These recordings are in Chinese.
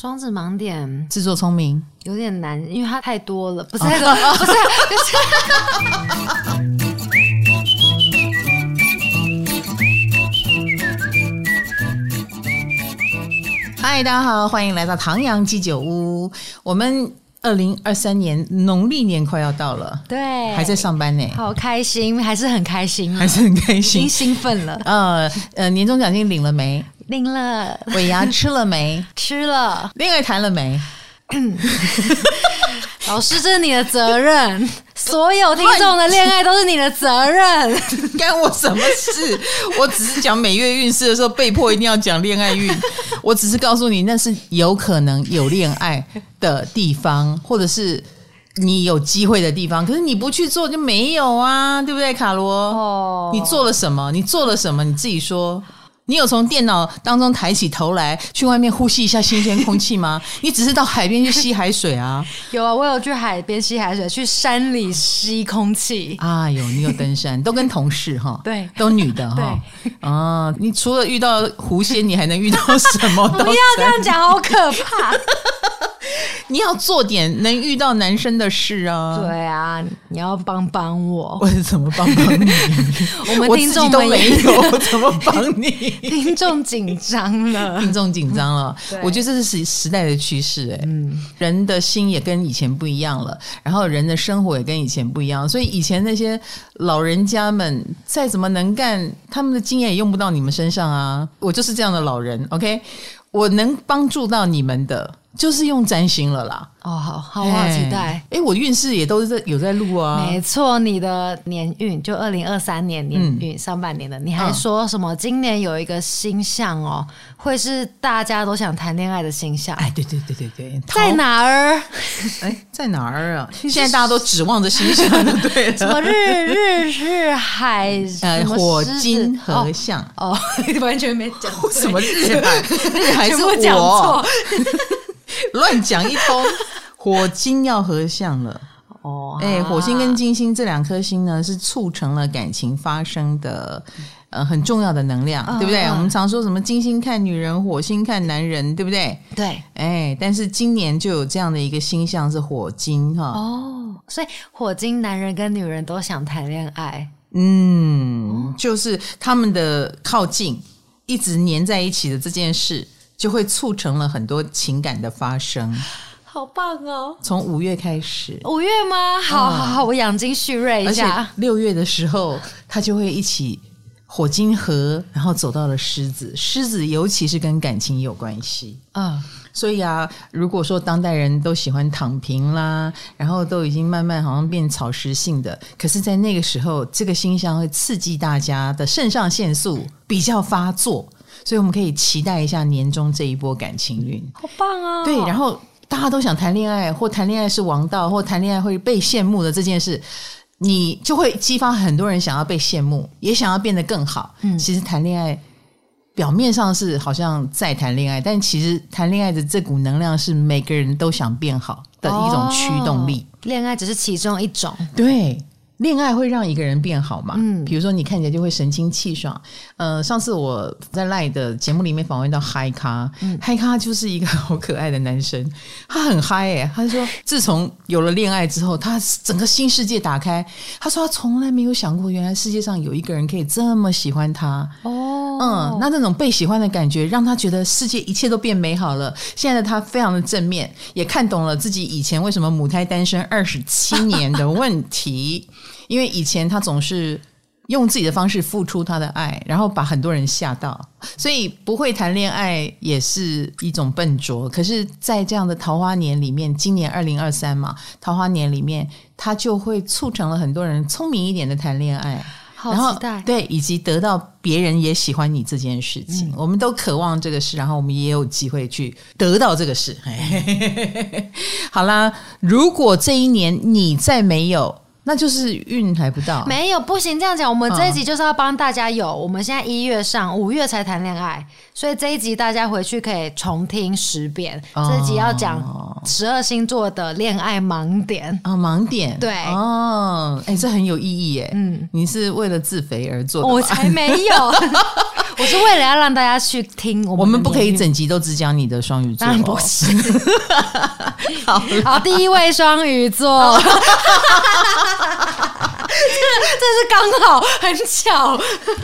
双子盲点，自作聪明有点难，因为它太多了，不是太多，哦、不是。嗨，大家好，欢迎来到唐阳鸡酒屋。我们二零二三年农历年快要到了，对，还在上班呢，好开心，还是很开心，还是很开心，已经兴奋了。呃呃，年终奖金领了没？领了。尾牙吃了没？吃了。恋爱谈了没？老师，这是你的责任。所有听众的恋爱都是你的责任，干我什么事？我只是讲每月运势的时候被迫一定要讲恋爱运。我只是告诉你，那是有可能有恋爱的地方，或者是你有机会的地方。可是你不去做就没有啊，对不对，卡罗？哦，你做了什么？你做了什么？你自己说。你有从电脑当中抬起头来，去外面呼吸一下新鲜空气吗？你只是到海边去吸海水啊？有啊，我有去海边吸海水，去山里吸空气。啊，有，你有登山，都跟同事哈，对，都女的哈。啊，你除了遇到狐仙，你还能遇到什么？不要这样讲，好可怕。你要做点能遇到男生的事啊！对啊，你要帮帮我。我是怎么帮帮你？我们听众都没有，我怎么帮你？听众紧张了，听众紧张了。我觉得这是时时代的趋势，哎，嗯，人的心也跟以前不一样了，然后人的生活也跟以前不一样，所以以前那些老人家们再怎么能干，他们的经验也用不到你们身上啊。我就是这样的老人，OK，我能帮助到你们的。就是用占星了啦。哦，好好，我好期待。哎、欸，我运势也都是在有在录啊。没错，你的年运就二零二三年年运、嗯、上半年的，你还说什么？今年有一个星象哦，会是大家都想谈恋爱的星象。哎，对对对对对，在哪儿？哎，在哪儿啊？现在大家都指望着星象，对什么日日日海 呃火金合相哦，哦，完全没讲什么日海日海是我讲错。乱讲一通，火金要合相了哦！哎，火星跟金星这两颗星呢，是促成了感情发生的呃很重要的能量，对不对？我们常说什么金星看女人，火星看男人，对不对？对，哎，但是今年就有这样的一个星象是火金哈哦，所以火金男人跟女人都想谈恋爱，嗯，就是他们的靠近，一直黏在一起的这件事。就会促成了很多情感的发生，好棒哦！从五月开始，五月吗？好好好，我养精蓄锐一下。六月的时候，他就会一起火金河，然后走到了狮子。狮子尤其是跟感情有关系啊，所以啊，如果说当代人都喜欢躺平啦，然后都已经慢慢好像变草食性的，可是，在那个时候，这个星象会刺激大家的肾上腺素比较发作。所以我们可以期待一下年终这一波感情运，好棒啊！对，然后大家都想谈恋爱，或谈恋爱是王道，或谈恋爱会被羡慕的这件事，你就会激发很多人想要被羡慕，也想要变得更好。嗯，其实谈恋爱表面上是好像在谈恋爱，但其实谈恋爱的这股能量是每个人都想变好的一种驱动力。哦，恋爱只是其中一种，对。恋爱会让一个人变好嘛？嗯，比如说你看起来就会神清气爽。呃，上次我在 Line 的节目里面访问到嗨咖，嗯，嗨咖就是一个好可爱的男生，他很嗨诶，他说自从有了恋爱之后，他整个新世界打开。他说他从来没有想过，原来世界上有一个人可以这么喜欢他。哦，嗯，那那种被喜欢的感觉，让他觉得世界一切都变美好了。现在的他非常的正面，也看懂了自己以前为什么母胎单身二十七年的问题。因为以前他总是用自己的方式付出他的爱，然后把很多人吓到，所以不会谈恋爱也是一种笨拙。可是，在这样的桃花年里面，今年二零二三嘛，桃花年里面，他就会促成了很多人聪明一点的谈恋爱，好期待。对，以及得到别人也喜欢你这件事情，嗯、我们都渴望这个事，然后我们也有机会去得到这个事。好啦，如果这一年你再没有。那就是运还不到，没有不行这样讲。我们这一集就是要帮大家有，我们现在一月上，五月才谈恋爱，所以这一集大家回去可以重听十遍。这一集要讲十二星座的恋爱盲点啊，盲点对哦，哎，这很有意义耶。嗯，你是为了自肥而做的？我才没有，我是为了要让大家去听我们，我们不可以整集都只讲你的双鱼座，当然不是。好，好，第一位双鱼座，这这是刚好很巧，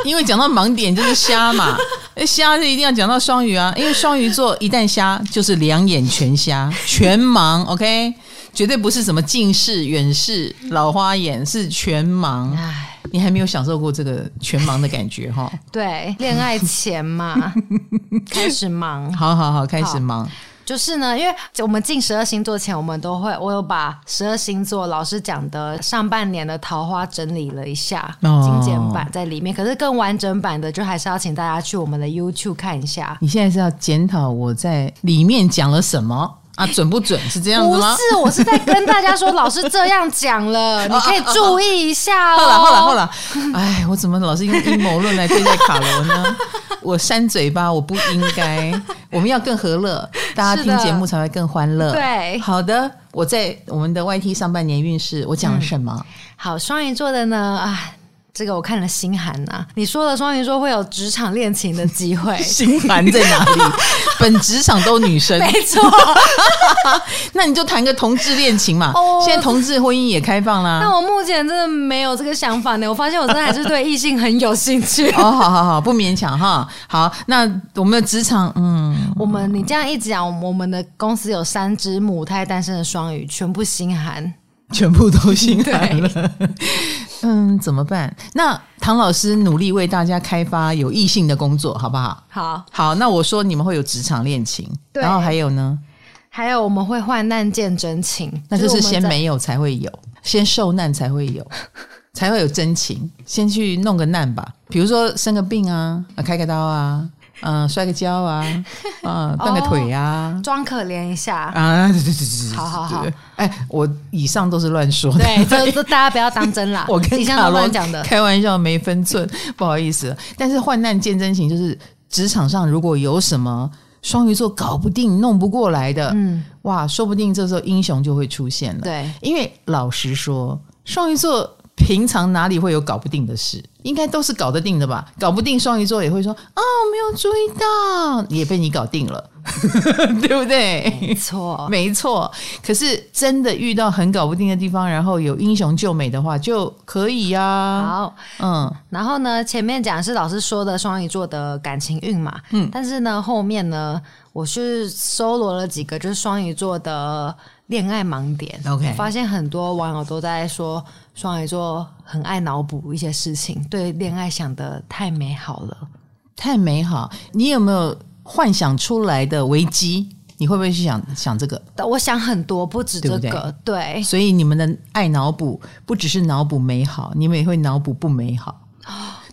因为讲到盲点就是瞎嘛，瞎就一定要讲到双鱼啊，因为双鱼座一旦瞎就是两眼全瞎，全盲，OK。绝对不是什么近视、远视、老花眼，是全盲。唉，你还没有享受过这个全盲的感觉哈？对，恋爱前嘛，开始忙。好好好，开始忙。就是呢，因为我们进十二星座前，我们都会，我有把十二星座老师讲的上半年的桃花整理了一下，精简版在里面。可是更完整版的，就还是要请大家去我们的 YouTube 看一下。你现在是要检讨我在里面讲了什么？啊，准不准是这样子吗？不是，我是在跟大家说，老师这样讲了，你可以注意一下哦。后来，后来，后来，哎，我怎么老是用阴谋论来对待卡罗呢？我扇嘴巴，我不应该。我们要更和乐，大家听节目才会更欢乐。对，好的，我在我们的 YT 上半年运势，我讲了什么？嗯、好，双鱼座的呢？啊。这个我看了心寒呐、啊，你说的双鱼座会有职场恋情的机会，心寒在哪里？本职场都女生，没错。那你就谈个同志恋情嘛。Oh, 现在同志婚姻也开放啦。那我目前真的没有这个想法呢。我发现我真的还是对异性很有兴趣。哦，好好好，不勉强哈。好，那我们的职场，嗯，我们你这样一讲，我们的公司有三只母胎单身的双鱼，全部心寒。全部都心寒了，嗯，怎么办？那唐老师努力为大家开发有异性的工作，好不好？好，好。那我说你们会有职场恋情，对然后还有呢？还有我们会患难见真情，那就是先没有才会有，先受难才会有，才会有真情。先去弄个难吧，比如说生个病啊，开个刀啊。嗯，摔个跤啊，嗯，断个腿啊，装、哦、可怜一下。啊，对对对对，好好好，哎，我以上都是乱说的，对，这这大家不要当真啦，我跟卡罗讲的，开玩笑没分寸，不好意思。但是患难见真情，就是职场上如果有什么双鱼座搞不定、弄不过来的，嗯，哇，说不定这时候英雄就会出现了，对，因为老实说，双鱼座。平常哪里会有搞不定的事？应该都是搞得定的吧？搞不定，双鱼座也会说：“哦，没有注意到，也被你搞定了，对不对？”没错，没错。可是真的遇到很搞不定的地方，然后有英雄救美的话，就可以呀、啊。好，嗯。然后呢，前面讲是老师说的双鱼座的感情运嘛，嗯。但是呢，后面呢，我是搜罗了几个，就是双鱼座的。恋爱盲点，OK，发现很多网友都在说双鱼座很爱脑补一些事情，对恋爱想的太美好了，太美好。你有没有幻想出来的危机？你会不会去想想这个？我想很多，不止这个，对对？对。所以你们的爱脑补不只是脑补美好，你们也会脑补不美好。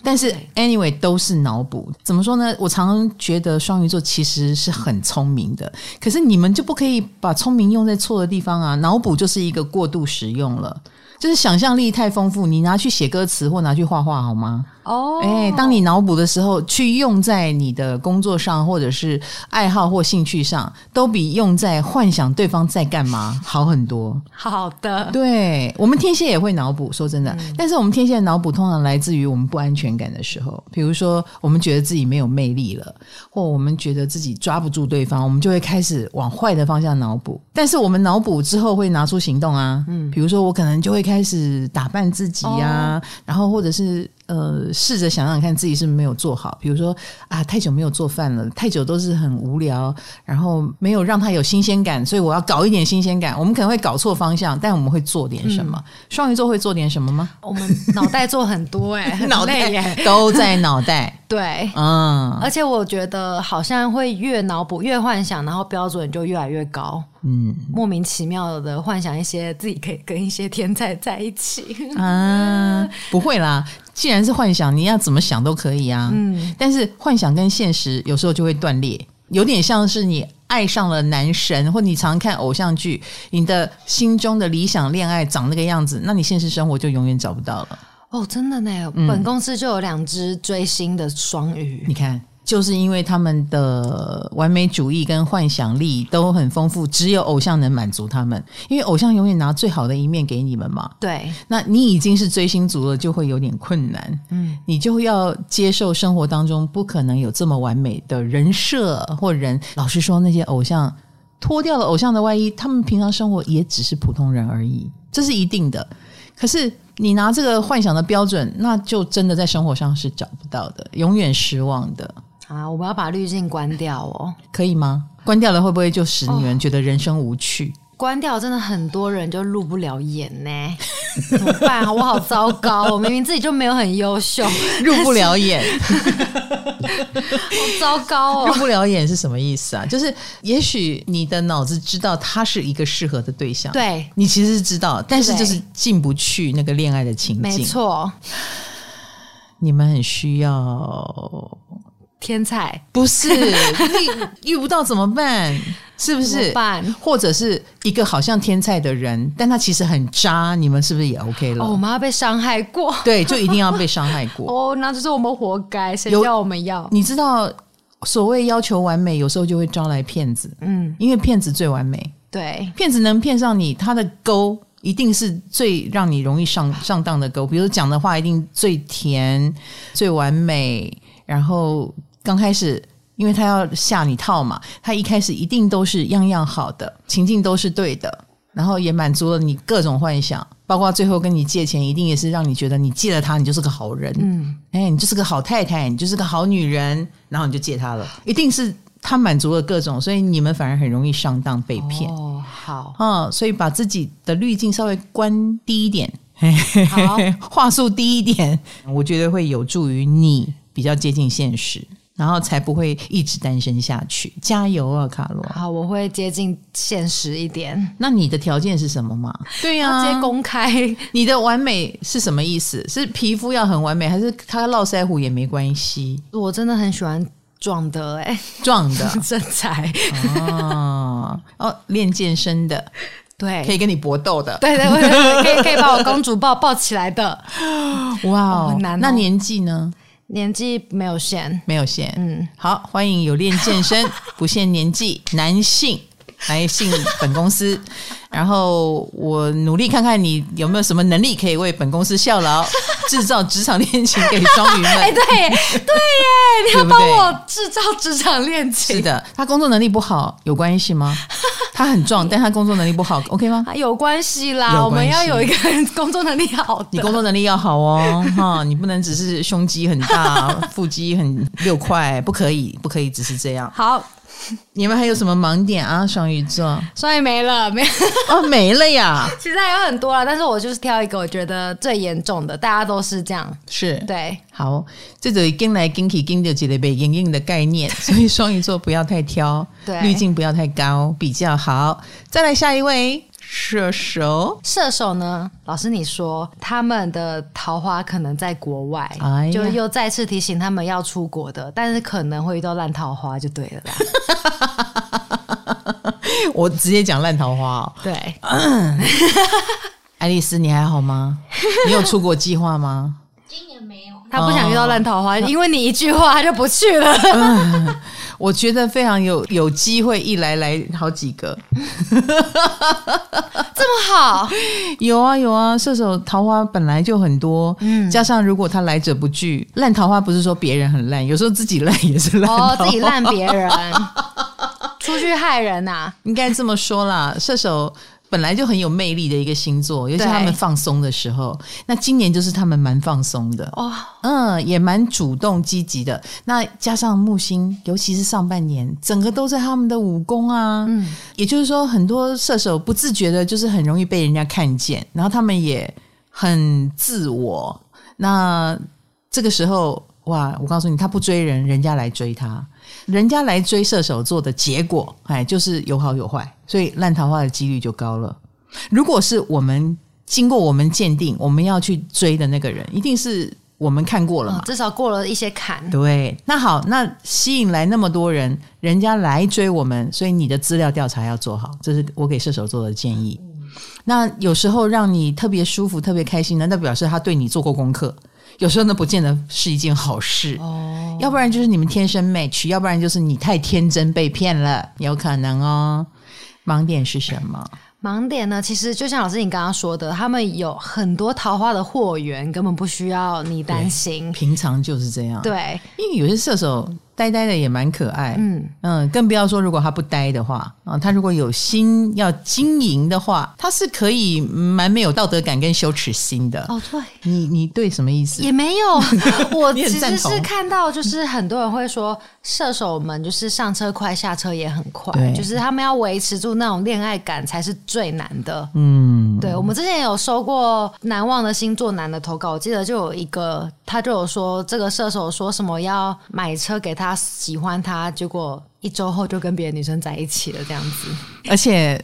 但是，anyway，都是脑补。怎么说呢？我常常觉得双鱼座其实是很聪明的，可是你们就不可以把聪明用在错的地方啊！脑补就是一个过度使用了。就是想象力太丰富，你拿去写歌词或拿去画画好吗？哦，哎，当你脑补的时候，去用在你的工作上，或者是爱好或兴趣上，都比用在幻想对方在干嘛 好很多。好的，对，我们天蝎也会脑补，说真的，嗯、但是我们天蝎的脑补通常来自于我们不安全感的时候，比如说我们觉得自己没有魅力了，或我们觉得自己抓不住对方，我们就会开始往坏的方向脑补。但是我们脑补之后会拿出行动啊，嗯，比如说我可能就会开始打扮自己呀、啊，哦、然后或者是呃，试着想想看自己是不是没有做好，比如说啊，太久没有做饭了，太久都是很无聊，然后没有让他有新鲜感，所以我要搞一点新鲜感。我们可能会搞错方向，但我们会做点什么？嗯、双鱼座会做点什么吗？我们脑袋做很多哎、欸，脑袋都在脑袋。对，嗯，而且我觉得好像会越脑补越幻想，然后标准就越来越高，嗯，莫名其妙的幻想一些自己可以跟一些天才在一起。啊，不会啦，既然是幻想，你要怎么想都可以啊，嗯，但是幻想跟现实有时候就会断裂，有点像是你爱上了男神，或你常看偶像剧，你的心中的理想恋爱长那个样子，那你现实生活就永远找不到了。哦，真的呢！嗯、本公司就有两只追星的双鱼，你看就是因为他们的完美主义跟幻想力都很丰富，只有偶像能满足他们。因为偶像永远拿最好的一面给你们嘛。对，那你已经是追星族了，就会有点困难。嗯，你就要接受生活当中不可能有这么完美的人设或人。老实说，那些偶像脱掉了偶像的外衣，他们平常生活也只是普通人而已，这是一定的。可是你拿这个幻想的标准，那就真的在生活上是找不到的，永远失望的。啊，我们要把滤镜关掉哦，可以吗？关掉了会不会就使你们觉得人生无趣？哦，关掉真的很多人就入不了眼呢，怎么办啊？我好糟糕，我明明自己就没有很优秀，入不了眼，好糟糕哦！入不了眼是什么意思啊？就是也许你的脑子知道他是一个适合的对象，对，你其实是知道，但是就是进不去那个恋爱的情景，没错。你们很需要。天才不是 遇遇不到怎么办？是不是？办？或者是一个好像天才的人，但他其实很渣，你们是不是也 OK 了？哦，我们要被伤害过，对，就一定要被伤害过。哦，那就是我们活该，谁叫我们要？你知道，所谓要求完美，有时候就会招来骗子。嗯，因为骗子最完美，对，骗子能骗上你，他的钩一定是最让你容易上上当的钩。比如讲的话，一定最甜、最完美，然后。刚开始，因为他要下你套嘛，他一开始一定都是样样好的，情境都是对的，然后也满足了你各种幻想，包括最后跟你借钱，一定也是让你觉得你借了他，你就是个好人，嗯，哎，你就是个好太太，你就是个好女人，然后你就借他了，一定是他满足了各种，所以你们反而很容易上当被骗。哦，好，嗯，所以把自己的滤镜稍微关低一点，好，话术低一点，我觉得会有助于你比较接近现实。然后才不会一直单身下去，加油啊，卡罗！好，我会接近现实一点。那你的条件是什么嘛？对呀、啊，直接公开。你的完美是什么意思？是皮肤要很完美，还是他络腮胡也没关系？我真的很喜欢壮的、欸，哎，壮的 身材哦哦，练健身的，对，可以跟你搏斗的，对对对，可以可以把我公主抱抱起来的。哇、哦，很难、哦。那年纪呢？年纪没有限，没有限。嗯，好，欢迎有练健身、不限年纪男性来信本公司。然后我努力看看你有没有什么能力可以为本公司效劳，制造职场恋情给双鱼们。哎，对耶，对耶，你要帮我制造职场恋情。是的，他工作能力不好有关系吗？他很壮，但他工作能力不好，OK 吗？有关系啦，我们要有一个人工作能力好的。你工作能力要好哦，哈，你不能只是胸肌很大，腹肌很六块，不可以，不可以只是这样。好。你们还有什么盲点啊？双鱼座，双鱼没了，没哦，没了呀。其实还有很多啊，但是我就是挑一个我觉得最严重的，大家都是这样，是对。好，这种跟来跟去跟着几类被硬硬的概念，所以双鱼座不要太挑，对，滤镜不要太高，比较好。再来下一位。射手，射手呢？老师，你说他们的桃花可能在国外，哎、就又再次提醒他们要出国的，但是可能会遇到烂桃花，就对了啦。我直接讲烂桃花哦。对，爱丽丝，你还好吗？你有出国计划吗？今年没有。他不想遇到烂桃花，哦、因为你一句话他就不去了。嗯 我觉得非常有有机会，一来来好几个，这么好？有啊有啊，射手桃花本来就很多，嗯，加上如果他来者不拒，烂桃花不是说别人很烂，有时候自己烂也是烂，哦，自己烂别人，出去害人呐、啊，应该这么说啦，射手。本来就很有魅力的一个星座，尤其他们放松的时候，那今年就是他们蛮放松的哦，嗯，也蛮主动积极的。那加上木星，尤其是上半年，整个都在他们的武功啊，嗯，也就是说，很多射手不自觉的，就是很容易被人家看见，然后他们也很自我。那这个时候，哇，我告诉你，他不追人，人家来追他。人家来追射手座的结果，哎，就是有好有坏，所以烂桃花的几率就高了。如果是我们经过我们鉴定，我们要去追的那个人，一定是我们看过了嘛，至少过了一些坎。对，那好，那吸引来那么多人，人家来追我们，所以你的资料调查要做好，这是我给射手座的建议。那有时候让你特别舒服、特别开心，难道表示他对你做过功课？有时候呢，不见得是一件好事哦。要不然就是你们天生 match，要不然就是你太天真被骗了，有可能哦。盲点是什么？盲点呢？其实就像老师你刚刚说的，他们有很多桃花的货源，根本不需要你担心。平常就是这样。对，因为有些射手。呆呆的也蛮可爱，嗯嗯，更不要说如果他不呆的话啊，他如果有心要经营的话，他是可以蛮没有道德感跟羞耻心的。哦，对，你你对什么意思？也没有，我其实是看到就是很多人会说射手们就是上车快，下车也很快，就是他们要维持住那种恋爱感才是最难的。嗯，对，我们之前有收过难忘的星座男的投稿，我记得就有一个他就有说这个射手说什么要买车给他。他喜欢他，结果一周后就跟别的女生在一起了，这样子。而且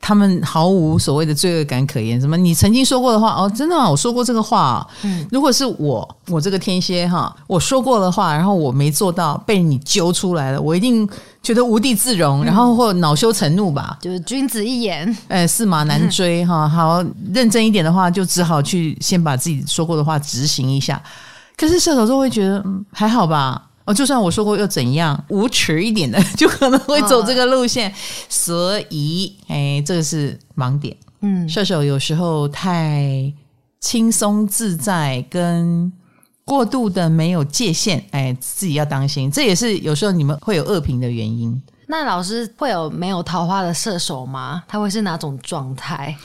他们毫无所谓的罪恶感可言。什么？你曾经说过的话哦，真的吗？我说过这个话。嗯，如果是我，我这个天蝎哈，我说过的话，然后我没做到，被你揪出来了，我一定觉得无地自容，然后或恼羞成怒吧。就是君子一言，哎，驷马难追 哈。好，认真一点的话，就只好去先把自己说过的话执行一下。可是射手座会觉得，嗯，还好吧。哦，就算我说过又怎样？无耻一点的 就可能会走这个路线，哦、所以，哎，这个是盲点。嗯，射手有时候太轻松自在，跟过度的没有界限，哎，自己要当心。这也是有时候你们会有恶评的原因。那老师会有没有桃花的射手吗？他会是哪种状态？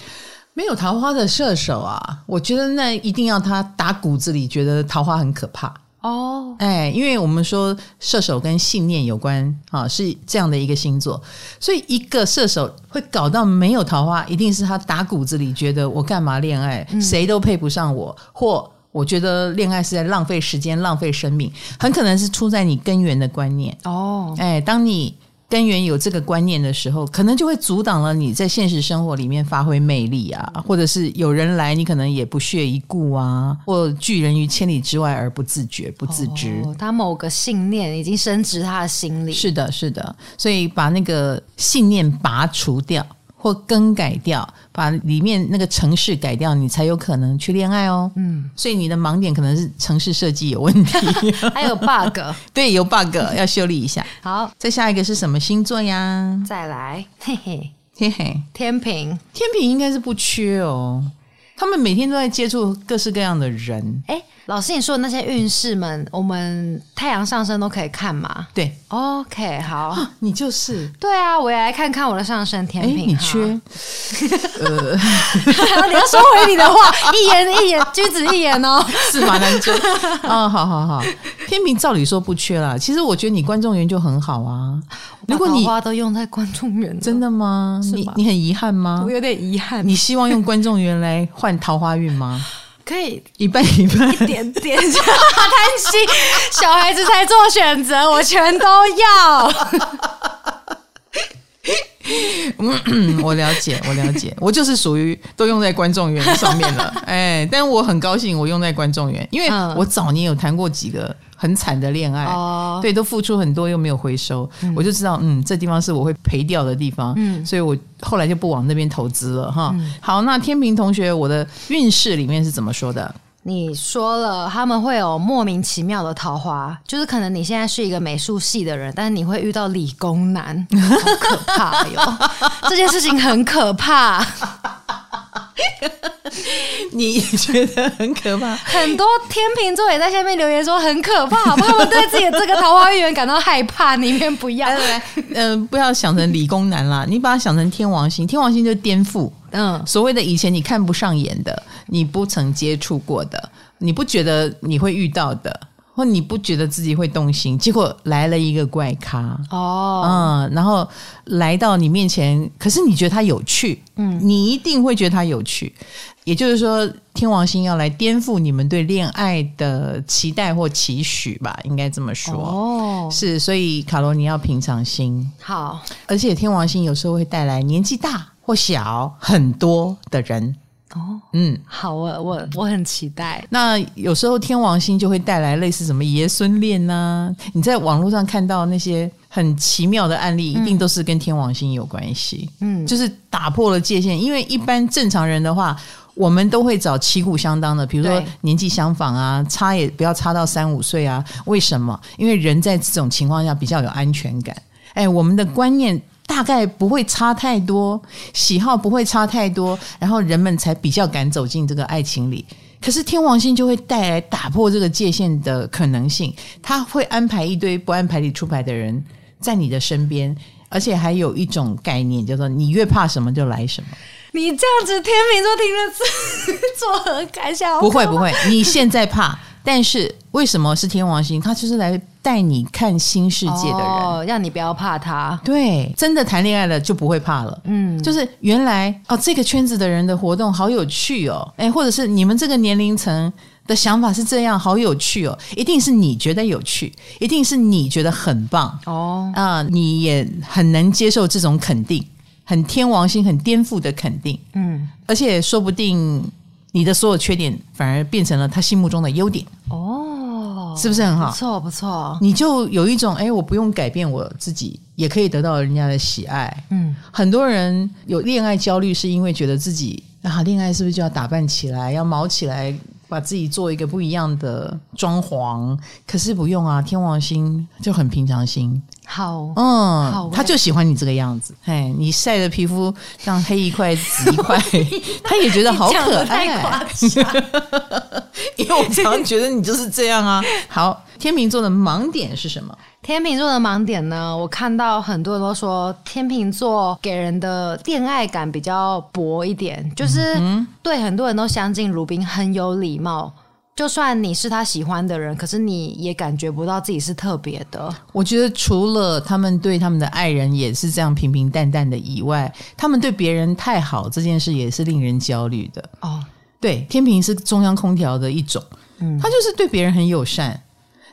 没有桃花的射手啊，我觉得那一定要他打骨子里觉得桃花很可怕。哦，哎，因为我们说射手跟信念有关啊，是这样的一个星座，所以一个射手会搞到没有桃花，一定是他打骨子里觉得我干嘛恋爱，谁都配不上我，或我觉得恋爱是在浪费时间、浪费生命，很可能是出在你根源的观念。哦，哎，当你。根源有这个观念的时候，可能就会阻挡了你在现实生活里面发挥魅力啊，或者是有人来，你可能也不屑一顾啊，或拒人于千里之外而不自觉、不自知。哦，他某个信念已经深植他的心里。是的，是的，所以把那个信念拔除掉。或更改掉，把里面那个城市改掉，你才有可能去恋爱哦。嗯，所以你的盲点可能是城市设计有问题，还有 bug，对，有 bug 要修理一下。好，再下一个是什么星座呀？再来，嘿嘿嘿嘿，天平，天平应该是不缺哦。他们每天都在接触各式各样的人。哎，老师，你说的那些运势们，我们太阳上升都可以看吗？对，OK，好，你就是。对啊，我也来看看我的上升天秤。你缺？呃，你要收回你的话，一言一言，君子一言哦，驷马难追。啊，好好好，天平照理说不缺啦。其实我觉得你观众缘就很好啊。如果你花都用在观众缘，真的吗？你你很遗憾吗？我有点遗憾。你希望用观众缘来换？桃花运吗？可以一半一半，一点点，贪心，小孩子才做选择，我全都要。嗯，我了解，我了解，我就是属于都用在观众缘上面了。哎，但我很高兴，我用在观众缘，因为我早年有谈过几个。很惨的恋爱，哦、对，都付出很多又没有回收，嗯、我就知道，嗯，这地方是我会赔掉的地方，嗯，所以我后来就不往那边投资了，哈。嗯、好，那天平同学，我的运势里面是怎么说的？你说了，他们会有莫名其妙的桃花，就是可能你现在是一个美术系的人，但是你会遇到理工男，好可怕哟！这件事情很可怕。你觉得很可怕？很多天秤座也在下面留言说很可怕，他们对自己的这个桃花运感到害怕，宁愿不要。嗯、呃，不要想成理工男啦，你把它想成天王星，天王星就颠覆。嗯，所谓的以前你看不上眼的，你不曾接触过的，你不觉得你会遇到的。或你不觉得自己会动心，结果来了一个怪咖哦，嗯，然后来到你面前，可是你觉得他有趣，嗯，你一定会觉得他有趣。也就是说，天王星要来颠覆你们对恋爱的期待或期许吧，应该这么说。哦，是，所以卡罗尼要平常心。好，而且天王星有时候会带来年纪大或小很多的人。哦，嗯，好，我我我很期待。那有时候天王星就会带来类似什么爷孙恋呐，你在网络上看到那些很奇妙的案例，一定都是跟天王星有关系。嗯，就是打破了界限，因为一般正常人的话，我们都会找旗鼓相当的，比如说年纪相仿啊，差也不要差到三五岁啊。为什么？因为人在这种情况下比较有安全感。哎，我们的观念。大概不会差太多，喜好不会差太多，然后人们才比较敢走进这个爱情里。可是天王星就会带来打破这个界限的可能性，他会安排一堆不按牌理出牌的人在你的身边，而且还有一种概念叫做你越怕什么就来什么。你这样子天秤座听了是 作何感想？不会不会，你现在怕。但是为什么是天王星？他就是来带你看新世界的人，哦，让你不要怕他。对，真的谈恋爱了就不会怕了。嗯，就是原来哦，这个圈子的人的活动好有趣哦，诶，或者是你们这个年龄层的想法是这样，好有趣哦，一定是你觉得有趣，一定是你觉得很棒哦啊，呃，你也很能接受这种肯定，很天王星，很颠覆的肯定。嗯，而且说不定。你的所有缺点反而变成了他心目中的优点哦，是不是很好？不错不错，你就有一种哎，我不用改变我自己，也可以得到人家的喜爱。嗯，很多人有恋爱焦虑，是因为觉得自己啊，恋爱是不是就要打扮起来，要毛起来？把自己做一个不一样的装潢，可是不用啊，天王星就很平常心。好，嗯，好，他就喜欢你这个样子。哎，你晒的皮肤像黑一块紫一块，他也觉得好可爱。因为我常常觉得你就是这样啊。好，天秤座的盲点是什么？天秤座的盲点呢？我看到很多人都说天秤座给人的恋爱感比较薄一点，就是对很多人都相敬如宾，很有礼貌。就算你是他喜欢的人，可是你也感觉不到自己是特别的。我觉得除了他们对他们的爱人也是这样平平淡淡的以外，他们对别人太好这件事也是令人焦虑的。哦，对，天平是中央空调的一种，嗯，他就是对别人很友善。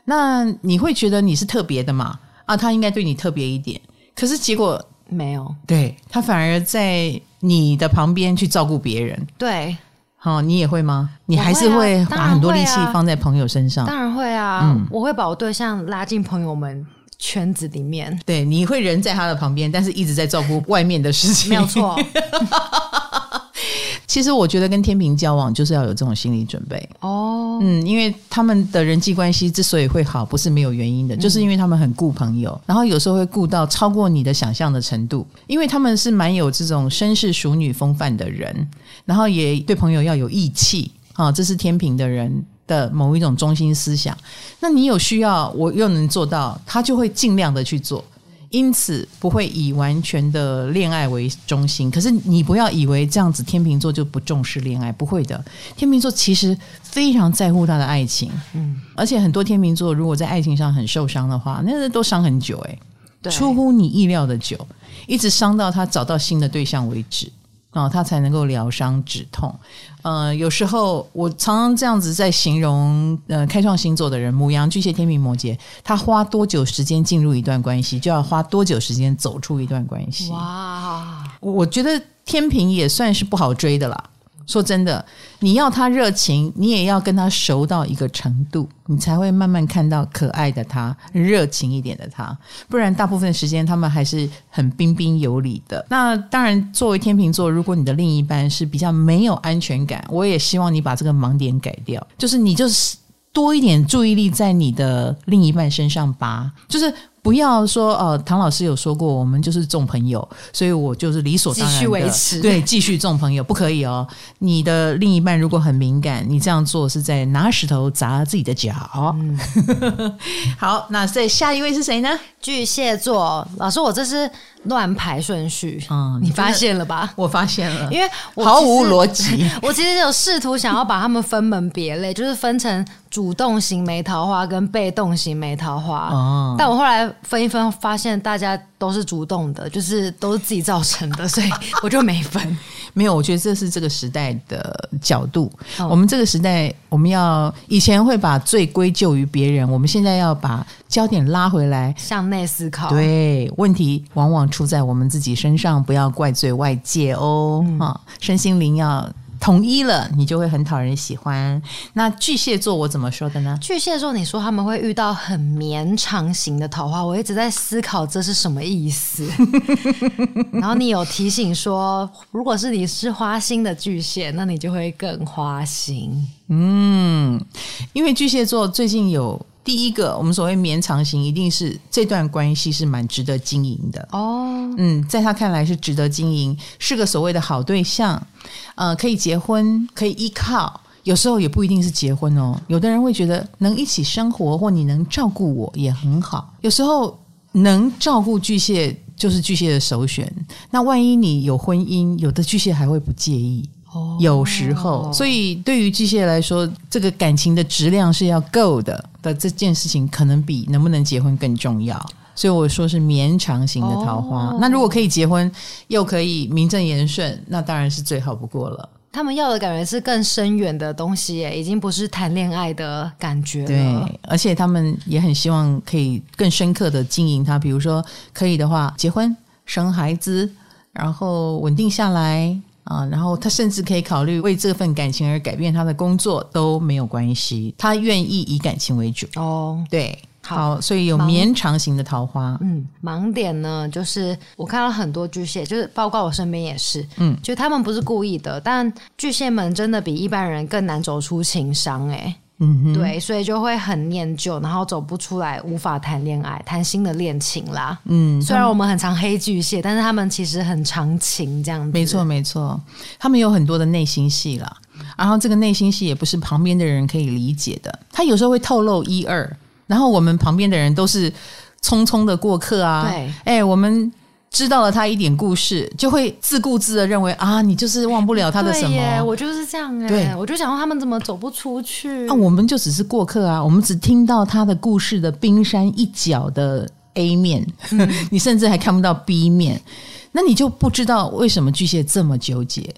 那你会觉得你是特别的嘛？啊，他应该对你特别一点。可是结果没有，对，他反而在你的旁边去照顾别人。对，好、哦，你也会吗？你还是会把很多力气放在朋友身上？当然会啊，嗯、我会把我对象拉进朋友们圈子里面。对，你会人在他的旁边，但是一直在照顾外面的事情。没有错。其实我觉得跟天平交往就是要有这种心理准备哦，嗯，因为他们的人际关系之所以会好，不是没有原因的，嗯、就是因为他们很顾朋友，然后有时候会顾到超过你的想象的程度，因为他们是蛮有这种绅士淑女风范的人，然后也对朋友要有义气啊，这是天平的人的某一种中心思想。那你有需要，我又能做到，他就会尽量的去做。因此不会以完全的恋爱为中心，可是你不要以为这样子天秤座就不重视恋爱，不会的。天秤座其实非常在乎他的爱情，嗯，而且很多天秤座如果在爱情上很受伤的话，那都伤很久，欸，诶，出乎你意料的久，一直伤到他找到新的对象为止。哦，他才能够疗伤止痛。呃，有时候我常常这样子在形容，呃，开创星座的人，母羊、巨蟹、天秤、摩羯，他花多久时间进入一段关系，就要花多久时间走出一段关系。哇，我觉得天秤也算是不好追的啦。说真的，你要他热情，你也要跟他熟到一个程度，你才会慢慢看到可爱的他，热情一点的他。不然，大部分时间他们还是很彬彬有礼的。那当然，作为天秤座，如果你的另一半是比较没有安全感，我也希望你把这个盲点改掉，就是你就是多一点注意力在你的另一半身上吧，就是。不要说呃，唐老师有说过，我们就是重朋友，所以我就是理所当然的继续维持，对，继续重朋友，不可以哦。你的另一半如果很敏感，你这样做是在拿石头砸自己的脚。嗯、好，那再下一位是谁呢？巨蟹座老师，我这是乱排顺序，嗯，你发现了吧？我发现了，因为我毫无逻辑。我其实有试图想要把他们分门别类，就是分成主动型没桃花跟被动型没桃花。哦，但我后来分一分，发现大家都是主动的，就是都是自己造成的，所以我就没分。没有，我觉得这是这个时代的角度。哦、我们这个时代，我们要以前会把罪归咎于别人，我们现在要把焦点拉回来，向内思考。对，问题往往出在我们自己身上，不要怪罪外界哦。啊、嗯，身心灵要统一了，你就会很讨人喜欢。那巨蟹座我怎么说的呢？巨蟹座，你说他们会遇到很绵长型的桃花，我一直在思考这是什么意思。然后你有提醒说，如果是你是花心的巨蟹，那你就会更花心。嗯，因为巨蟹座最近有。第一个，我们所谓绵长型，一定是这段关系是蛮值得经营的哦。嗯，在他看来是值得经营，是个所谓的好对象，呃，可以结婚，可以依靠。有时候也不一定是结婚哦，有的人会觉得能一起生活，或你能照顾我也很好。有时候能照顾巨蟹就是巨蟹的首选。那万一你有婚姻，有的巨蟹还会不介意。有时候，所以对于巨蟹来说，这个感情的质量是要够的的这件事情，可能比能不能结婚更重要。所以我说是绵长型的桃花。哦、那如果可以结婚，又可以名正言顺，那当然是最好不过了。他们要的感觉是更深远的东西，已经不是谈恋爱的感觉了。对，而且他们也很希望可以更深刻的经营它。比如说，可以的话，结婚、生孩子，然后稳定下来。啊，然后他甚至可以考虑为这份感情而改变他的工作都没有关系，他愿意以感情为主。哦，对，好，所以有绵长型的桃花。嗯，盲点呢，就是我看到很多巨蟹，就是包括我身边也是，嗯，就他们不是故意的，但巨蟹们真的比一般人更难走出情伤，哎。嗯哼，对，所以就会很念旧，然后走不出来，无法谈恋爱，谈新的恋情啦。嗯，虽然我们很常黑巨蟹，但是他们其实很长情，这样子。没错，没错，他们有很多的内心戏啦。然后这个内心戏也不是旁边的人可以理解的，他有时候会透露一二，然后我们旁边的人都是匆匆的过客啊。对，哎，我们。知道了他一点故事，就会自顾自的认为啊，你就是忘不了他的什么？我就是这样哎。我就想说他们怎么走不出去？那、啊、我们就只是过客啊，我们只听到他的故事的冰山一角的 A 面，嗯、你甚至还看不到 B 面，那你就不知道为什么巨蟹这么纠结，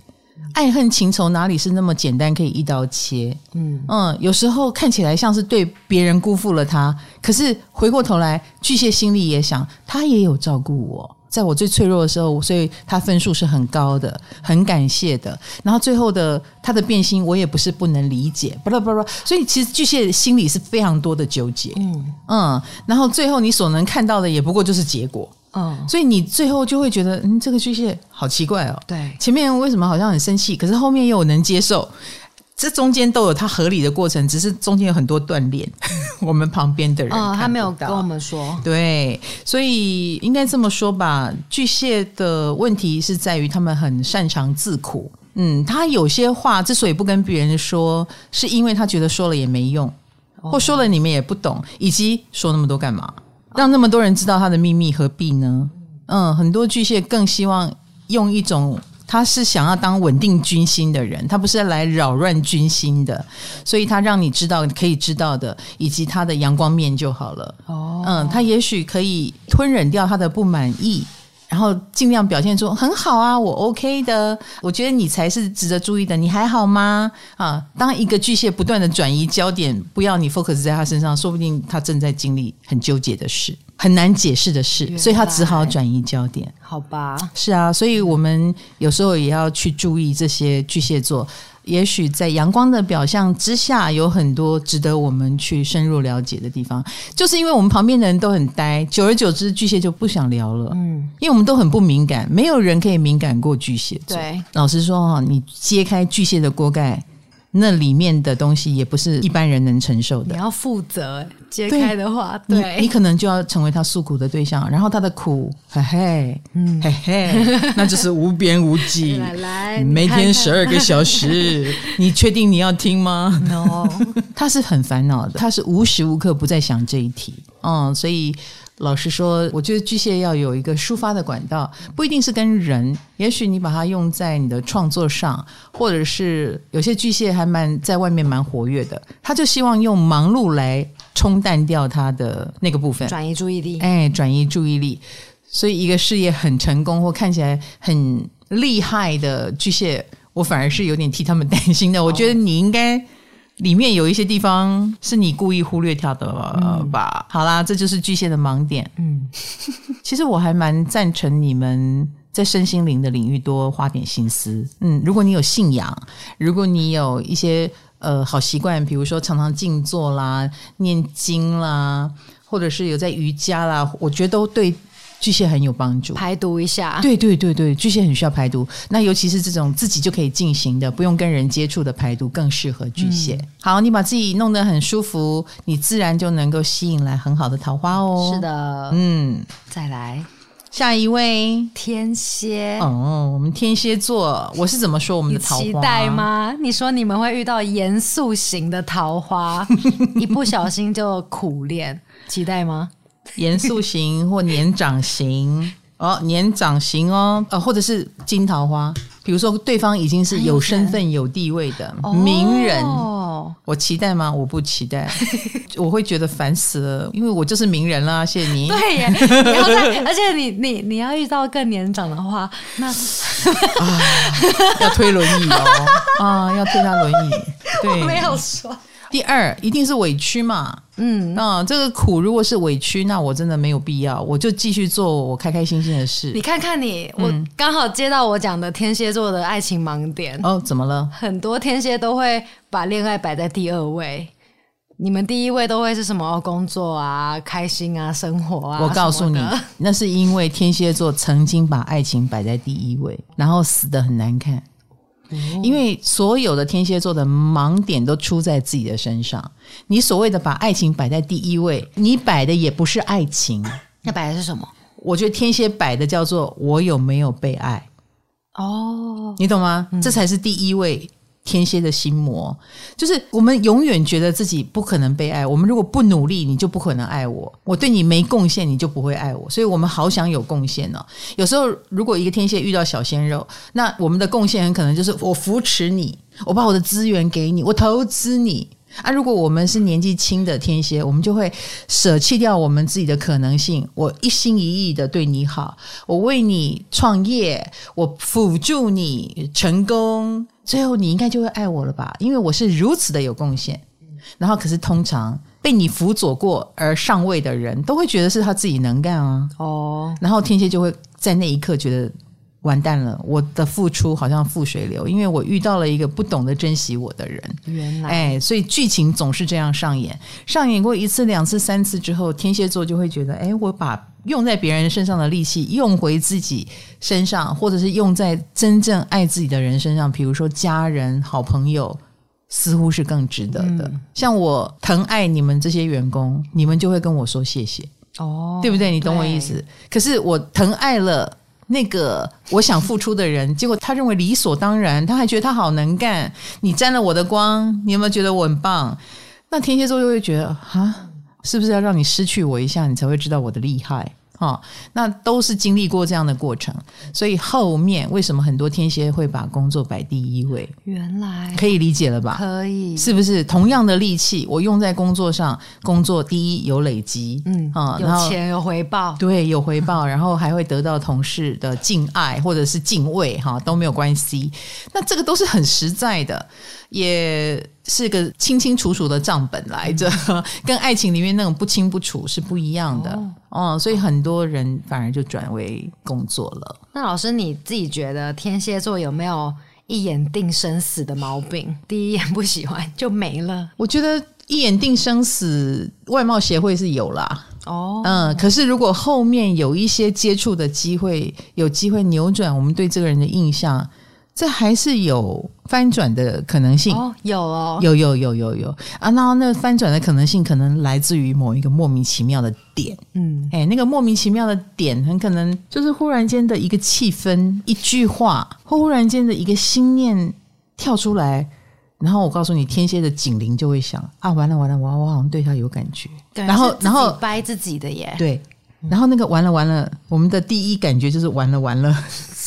爱恨情仇哪里是那么简单可以一刀切？嗯嗯，有时候看起来像是对别人辜负了他，可是回过头来，巨蟹心里也想，他也有照顾我。在我最脆弱的时候，所以他分数是很高的，很感谢的。然后最后的他的变心，我也不是不能理解，不不不，所以其实巨蟹心里是非常多的纠结，嗯嗯。然后最后你所能看到的，也不过就是结果，嗯。所以你最后就会觉得，嗯，这个巨蟹好奇怪哦。对，前面为什么好像很生气，可是后面又能接受。这中间都有它合理的过程，只是中间有很多锻炼。我们旁边的人，哦，他没有跟我们说。对，所以应该这么说吧。巨蟹的问题是在于他们很擅长自苦。嗯，他有些话之所以不跟别人说，是因为他觉得说了也没用，或说了你们也不懂，以及说那么多干嘛？让那么多人知道他的秘密，何必呢？嗯，很多巨蟹更希望用一种。他是想要当稳定军心的人，他不是来扰乱军心的，所以他让你知道可以知道的，以及他的阳光面就好了。哦，嗯，他也许可以吞忍掉他的不满意，然后尽量表现出很好啊，我 OK 的，我觉得你才是值得注意的，你还好吗？啊，当一个巨蟹不断的转移焦点，不要你 focus 在他身上，说不定他正在经历很纠结的事。很难解释的事，所以他只好转移焦点。好吧，是啊，所以我们有时候也要去注意这些巨蟹座。也许在阳光的表象之下，有很多值得我们去深入了解的地方。就是因为我们旁边的人都很呆，久而久之，巨蟹就不想聊了。嗯，因为我们都很不敏感，没有人可以敏感过巨蟹座。对，老实说哈，你揭开巨蟹的锅盖。那里面的东西也不是一般人能承受的。你要负责揭开的话，对，对你，你可能就要成为他诉苦的对象，然后他的苦，嘿嘿，嗯，嘿嘿，那就是无边无际。来来，每天十二个小时，你确定你要听吗？No，他是很烦恼的，他是无时无刻不在想这一题。嗯，所以。老实说，我觉得巨蟹要有一个抒发的管道，不一定是跟人，也许你把它用在你的创作上，或者是有些巨蟹还蛮在外面蛮活跃的，他就希望用忙碌来冲淡掉他的那个部分，转移注意力，哎，转移注意力。所以一个事业很成功或看起来很厉害的巨蟹，我反而是有点替他们担心的。我觉得你应该。里面有一些地方是你故意忽略掉的吧？嗯、好啦，这就是巨蟹的盲点。嗯，其实我还蛮赞成你们在身心灵的领域多花点心思。嗯，如果你有信仰，如果你有一些呃好习惯，比如说常常静坐啦、念经啦，或者是有在瑜伽啦，我觉得都对。巨蟹很有帮助，排毒一下。对对对对，巨蟹很需要排毒。那尤其是这种自己就可以进行的，不用跟人接触的排毒，更适合巨蟹。嗯、好，你把自己弄得很舒服，你自然就能够吸引来很好的桃花哦。是的，嗯，再来下一位天蝎。哦，我们天蝎座，我是怎么说我们的桃花？期待吗？你说你们会遇到严肃型的桃花，一不小心就苦恋，期待吗？严肃型或年长型哦，年长型哦，呃，或者是金桃花，比如说对方已经是有身份、有地位的名人，哦，我期待吗？我不期待，我会觉得烦死了，因为我就是名人啦。谢谢你。对耶，你要在，而且你你你要遇到更年长的话，那 啊，要推轮椅哦，啊，要推他轮椅。对，我没有说。第二，一定是委屈嘛，嗯，啊，这个苦如果是委屈，那我真的没有必要，我就继续做我开开心心的事。你看看你，我刚好接到我讲的天蝎座的爱情盲点哦，怎么了？很多天蝎都会把恋爱摆在第二位，你们第一位都会是什么？工作啊，开心啊，生活啊。我告诉你，那是因为天蝎座曾经把爱情摆在第一位，然后死的很难看。因为所有的天蝎座的盲点都出在自己的身上。你所谓的把爱情摆在第一位，你摆的也不是爱情，那摆的是什么？我觉得天蝎摆的叫做我有没有被爱。哦，你懂吗？这才是第一位。天蝎的心魔，就是我们永远觉得自己不可能被爱。我们如果不努力，你就不可能爱我。我对你没贡献，你就不会爱我。所以我们好想有贡献呢。有时候，如果一个天蝎遇到小鲜肉，那我们的贡献很可能就是我扶持你，我把我的资源给你，我投资你。啊，如果我们是年纪轻的天蝎，我们就会舍弃掉我们自己的可能性，我一心一意的对你好，我为你创业，我辅助你成功，最后你应该就会爱我了吧？因为我是如此的有贡献。然后，可是通常被你辅佐过而上位的人都会觉得是他自己能干啊。哦，然后天蝎就会在那一刻觉得。完蛋了，我的付出好像付水流，因为我遇到了一个不懂得珍惜我的人。原来，哎，所以剧情总是这样上演，上演过一次、两次、三次之后，天蝎座就会觉得，哎，我把用在别人身上的力气用回自己身上，或者是用在真正爱自己的人身上，比如说家人、好朋友，似乎是更值得的。嗯、像我疼爱你们这些员工，你们就会跟我说谢谢，哦，对不对？你懂我意思？可是我疼爱了。那个我想付出的人，结果他认为理所当然，他还觉得他好能干。你沾了我的光，你有没有觉得我很棒？那天蝎座又会觉得，哈，是不是要让你失去我一下，你才会知道我的厉害？哦，那都是经历过这样的过程，所以后面为什么很多天蝎会把工作摆第一位？原来可以理解了吧？可以，是不是同样的力气，我用在工作上，工作第一有累积，嗯啊，有钱有回报，对，有回报，然后还会得到同事的敬爱或者是敬畏，哈，都没有关系。那这个都是很实在的。也是个清清楚楚的账本来着，跟爱情里面那种不清不楚是不一样的哦、嗯，所以很多人反而就转为工作了。那老师你自己觉得天蝎座有没有一眼定生死的毛病？第一眼不喜欢就没了？我觉得一眼定生死，外貌协会是有啦。哦，嗯，可是如果后面有一些接触的机会，有机会扭转我们对这个人的印象。这还是有翻转的可能性哦，有哦，有有有有有啊！那那翻转的可能性可能来自于某一个莫名其妙的点，嗯，哎，那个莫名其妙的点很可能就是忽然间的一个气氛、一句话，或忽然间的一个心念跳出来，然后我告诉你，天蝎的警铃就会响啊！完了完了，我我好像对他有感觉，对，然后然后掰自己的耶，对。然后那个完了完了，我们的第一感觉就是完了完了，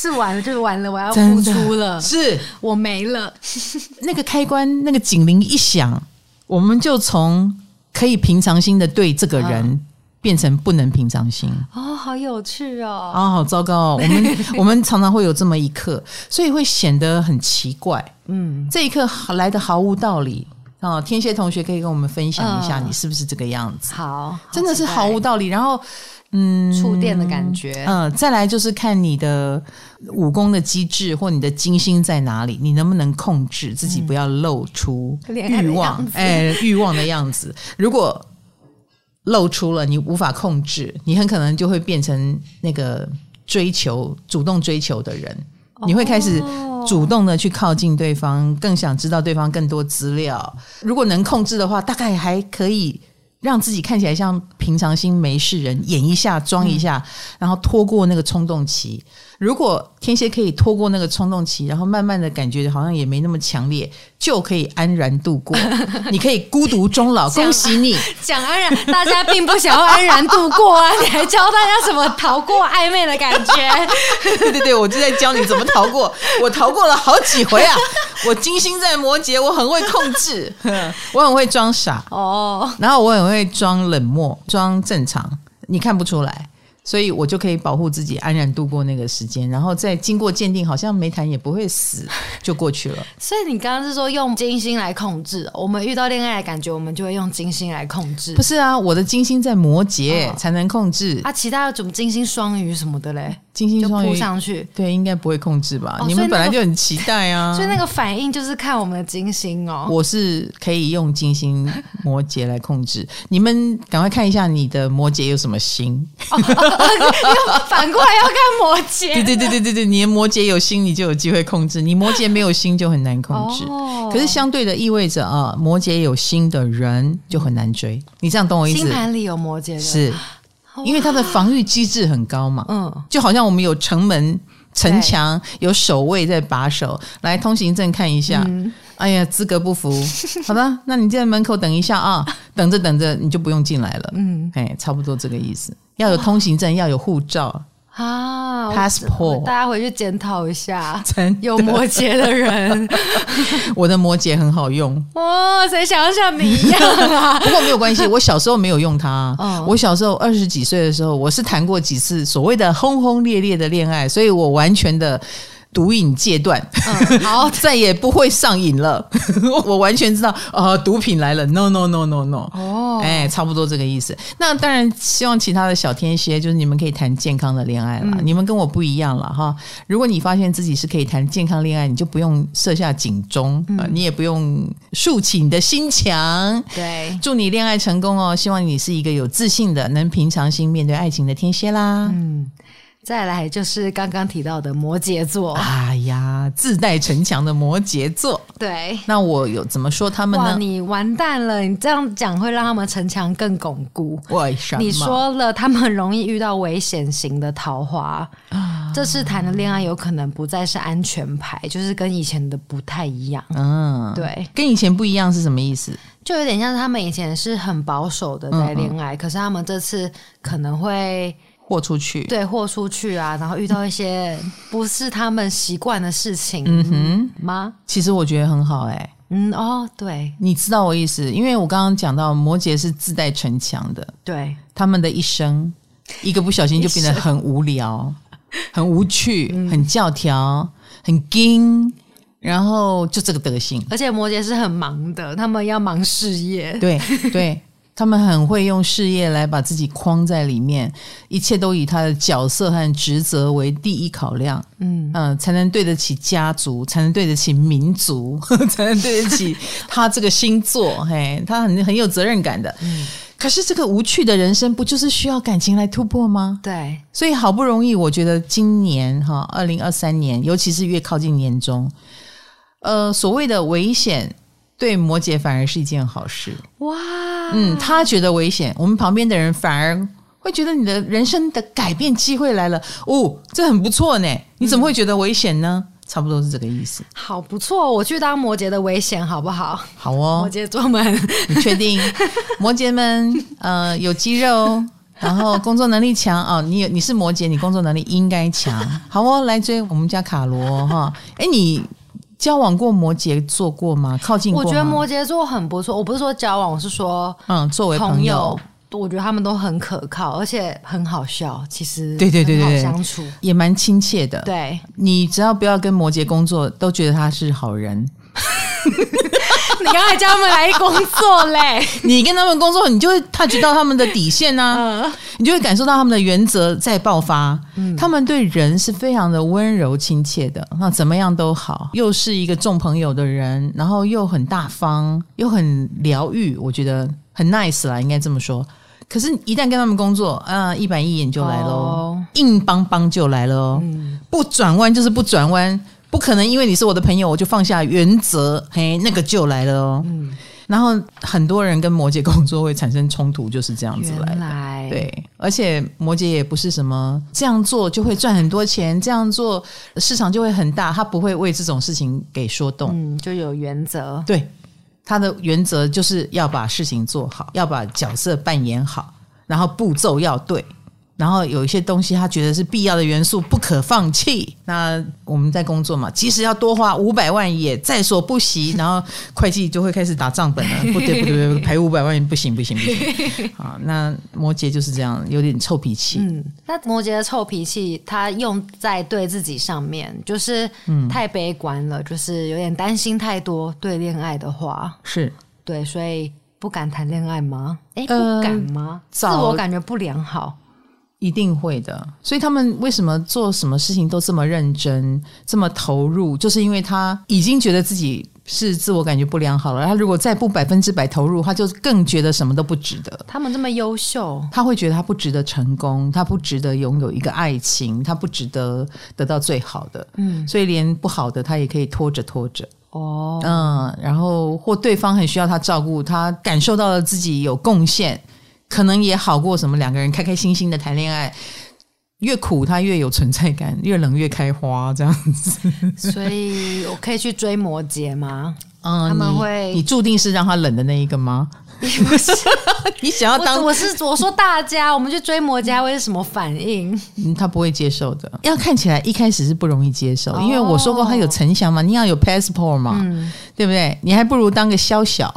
是完了就是完了，我要付出了，是我没了。那个开关，那个警铃一响，我们就从可以平常心的对这个人，变成不能平常心。哦，好有趣哦！啊，好糟糕哦！我们 我们常常会有这么一刻，所以会显得很奇怪。嗯，这一刻来的毫无道理。哦，天蝎同学可以跟我们分享一下，你是不是这个样子？好，真的是毫无道理。然后。嗯，触电的感觉。嗯，再来就是看你的武功的机制或你的金星在哪里，你能不能控制自己不要露出欲望？哎，欲望的样子，如果露出了，你无法控制，你很可能就会变成那个追求、主动追求的人，你会开始。主动的去靠近对方，更想知道对方更多资料。如果能控制的话，大概还可以让自己看起来像平常心没事人，演一下，装一下，嗯、然后拖过那个冲动期。如果天蝎可以拖过那个冲动期，然后慢慢的感觉好像也没那么强烈，就可以安然度过。你可以孤独终老，恭喜你！讲安然，大家并不想要安然度过啊！你还教大家怎么逃过暧昧的感觉？对对对，我就在教你怎么逃过。我逃过了好几回啊！我金星在摩羯，我很会控制，我很会装傻哦，然后我很会装冷漠，装正常，你看不出来。所以我就可以保护自己，安然度过那个时间，然后再经过鉴定，好像没谈也不会死，就过去了。所以你刚刚是说用金星来控制，我们遇到恋爱的感觉，我们就会用金星来控制。不是啊，我的金星在摩羯才能控制。啊，其他的什么金星双鱼什么的嘞？金星双鱼扑上去，对，应该不会控制吧？哦，你们本来就很期待啊，所以那个反应就是看我们的金星哦。我是可以用金星摩羯来控制，你们赶快看一下你的摩羯有什么星。哦反过来要看摩羯，对对对对对对，你的摩羯有星，你就有机会控制；你摩羯没有星，就很难控制。哦、可是相对的意味着啊，摩羯有星的人就很难追。你这样懂我意思？星盘里有摩羯的，是因为它的防御机制很高嘛？嗯，就好像我们有城门、城墙，有守卫在把守。来，通行证看一下。嗯哎呀，资格不符。好的，那你在门口等一下啊，等着等着，你就不用进来了。嗯，哎，差不多这个意思。要有通行证，要有护照啊，passport。大家回去检讨一下，有摩羯的人，我的摩羯很好用。哇，谁想要像你一样啊？不过没有关系，我小时候没有用它。哦，我小时候二十几岁的时候，我是谈过几次所谓的轰轰烈烈的恋爱，所以我完全的。毒瘾戒断，嗯，好，再也不会上瘾了。我完全知道，呃，毒品来了，no no no no no。哦，哎，差不多这个意思。那当然，希望其他的小天蝎，就是你们可以谈健康的恋爱了。嗯，你们跟我不一样了哈。如果你发现自己是可以谈健康恋爱，你就不用设下警钟，嗯，你也不用竖起你的心墙。对，祝你恋爱成功哦！希望你是一个有自信的、能平常心面对爱情的天蝎啦。嗯。再来就是刚刚提到的摩羯座，哎呀，自带城墙的摩羯座。对，那我有怎么说他们呢？你完蛋了！你这样讲会让他们城墙更巩固。为什么？你说了，他们很容易遇到危险型的桃花。啊，这次谈的恋爱有可能不再是安全牌，就是跟以前的不太一样。嗯，对，跟以前不一样是什么意思？就有点像是他们以前是很保守的在恋爱，嗯嗯，可是他们这次可能会。豁出去，对，豁出去啊！然后遇到一些不是他们习惯的事情，嗯哼吗？其实我觉得很好、欸，哎，嗯哦，对，你知道我意思，因为我刚刚讲到摩羯是自带城墙的，对，他们的一生一个不小心就变得很无聊、很无趣、嗯、很教条、很硬，然后就这个德行。而且摩羯是很忙的，他们要忙事业，对对。他们很会用事业来把自己框在里面，一切都以他的角色和职责为第一考量。嗯嗯、呃，才能对得起家族，才能对得起民族，才能对得起他这个星座。嘿，他很很有责任感的。嗯，可是这个无趣的人生，不就是需要感情来突破吗？对，所以好不容易，我觉得今年哈，二零二三年，尤其是越靠近年终，呃，所谓的危险。对摩羯反而是一件好事哇！嗯，他觉得危险，我们旁边的人反而会觉得你的人生的改变机会来了哦，这很不错呢。你怎么会觉得危险呢？嗯、差不多是这个意思。好不错，我去当摩羯的危险好不好？好哦，摩羯座们，你确定？摩羯们，呃，有肌肉，然后工作能力强哦。你你是摩羯，你工作能力应该强。好哦，来追我们家卡罗哈。哎，你。交往过摩羯座过吗？靠近过？我觉得摩羯座很不错。我不是说交往，我是说，嗯，作为朋友，我觉得他们都很可靠，而且很好笑。其实，对对对对，好相处也蛮亲切的。对，你只要不要跟摩羯工作，都觉得他是好人。你刚才叫他们来工作嘞，你跟他们工作，你就会 touch 到他们的底线呐、你就会感受到他们的原则在爆发。嗯、他们对人是非常的温柔亲切的，那怎么样都好，又是一个重朋友的人，然后又很大方，又很疗愈，我觉得很 nice 啦，应该这么说。可是，一旦跟他们工作，啊，一板一眼就来喽，哦、硬邦邦就来了，嗯、不转弯就是不转弯，不可能因为你是我的朋友，我就放下原则，嘿，那个就来了哦。嗯、然后很多人跟摩羯工作会产生冲突，就是这样子来的。来对，而且摩羯也不是什么这样做就会赚很多钱，这样做市场就会很大，他不会为这种事情给说动，嗯，就有原则，对。他的原则就是要把事情做好，要把角色扮演好，然后步骤要对。然后有一些东西，他觉得是必要的元素，不可放弃。那我们在工作嘛，即使要多花五百万也在所不惜。然后会计就会开始打账本了，不对不对不对，赔五百万不行不行不行。啊，那摩羯就是这样，有点臭脾气。嗯，那摩羯的臭脾气，他用在对自己上面，就是太悲观了，就是有点担心太多。对恋爱的话，是对，所以不敢谈恋爱吗？哎，不敢吗？自我感觉不良好。一定会的，所以他们为什么做什么事情都这么认真、这么投入，就是因为他已经觉得自己是自我感觉不良好了。他如果再不百分之百投入，他就更觉得什么都不值得。他们这么优秀，他会觉得他不值得成功，他不值得拥有一个爱情，他不值得得到最好的。嗯，所以连不好的他也可以拖着拖着。哦，嗯，然后或对方很需要他照顾，他感受到了自己有贡献。可能也好过什么两个人开开心心的谈恋爱，越苦他越有存在感，越冷越开花这样子。所以我可以去追摩羯吗？嗯，他们会你，你注定是让他冷的那一个吗？不是，你想要当我，我是我说大家，我们去追摩羯会是什么反应？嗯，他不会接受的。要看起来一开始是不容易接受，因为我说过他有丞相嘛，你要有 passport 嘛，嗯、对不对？你还不如当个宵小。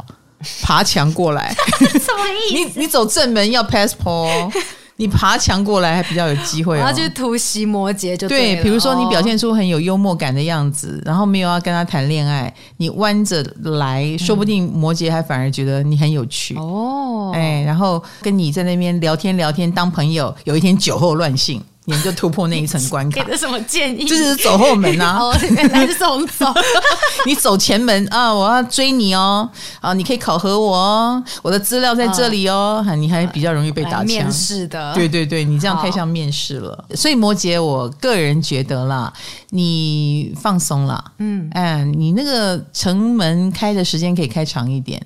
爬墙过来，什么意思？你你走正门要 passport，你爬墙过来还比较有机会、哦。然后就突袭摩羯就对，对，比如说你表现出很有幽默感的样子，然后没有要跟他谈恋爱，你弯着来说不定摩羯还反而觉得你很有趣哦。哎，然后跟你在那边聊天聊天当朋友，有一天酒后乱性。你们就突破那一层关卡。给的什么建议？就是走后门啊！哦，原来是这种走。你走前门啊！我要追你哦！啊，你可以考核我哦！我的资料在这里哦！啊，你还比较容易被打枪。面试的。对对对，你这样太像面试了。所以摩羯，我个人觉得啦，你放松啦。嗯，哎，你那个城门开的时间可以开长一点。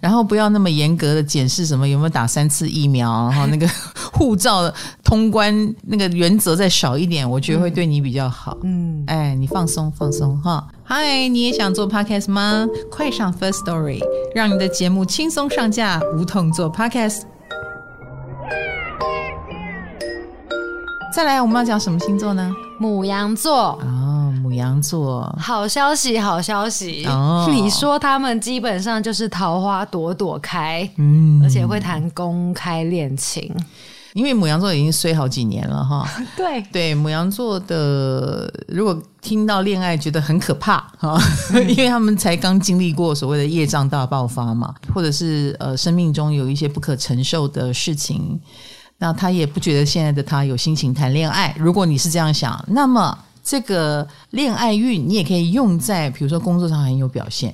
然后不要那么严格的检视什么有没有打三次疫苗，然后那个 护照通关那个原则再少一点，我觉得会对你比较好。嗯，哎，你放松放松哈。嗨，你也想做 podcast 吗？快上 First Story，让你的节目轻松上架，无痛做 podcast。再来，我们要讲什么星座呢？母羊座。牡羊座，好消息，好消息！哦，你说他们基本上就是桃花朵朵开，嗯，而且会谈公开恋情，因为母羊座已经衰好几年了哈。对对，母羊座的如果听到恋爱觉得很可怕哈，嗯、因为他们才刚经历过所谓的业障大爆发嘛，或者是呃生命中有一些不可承受的事情，那他也不觉得现在的他有心情谈恋爱。如果你是这样想，那么。这个恋爱运你也可以用在，比如说工作上很有表现，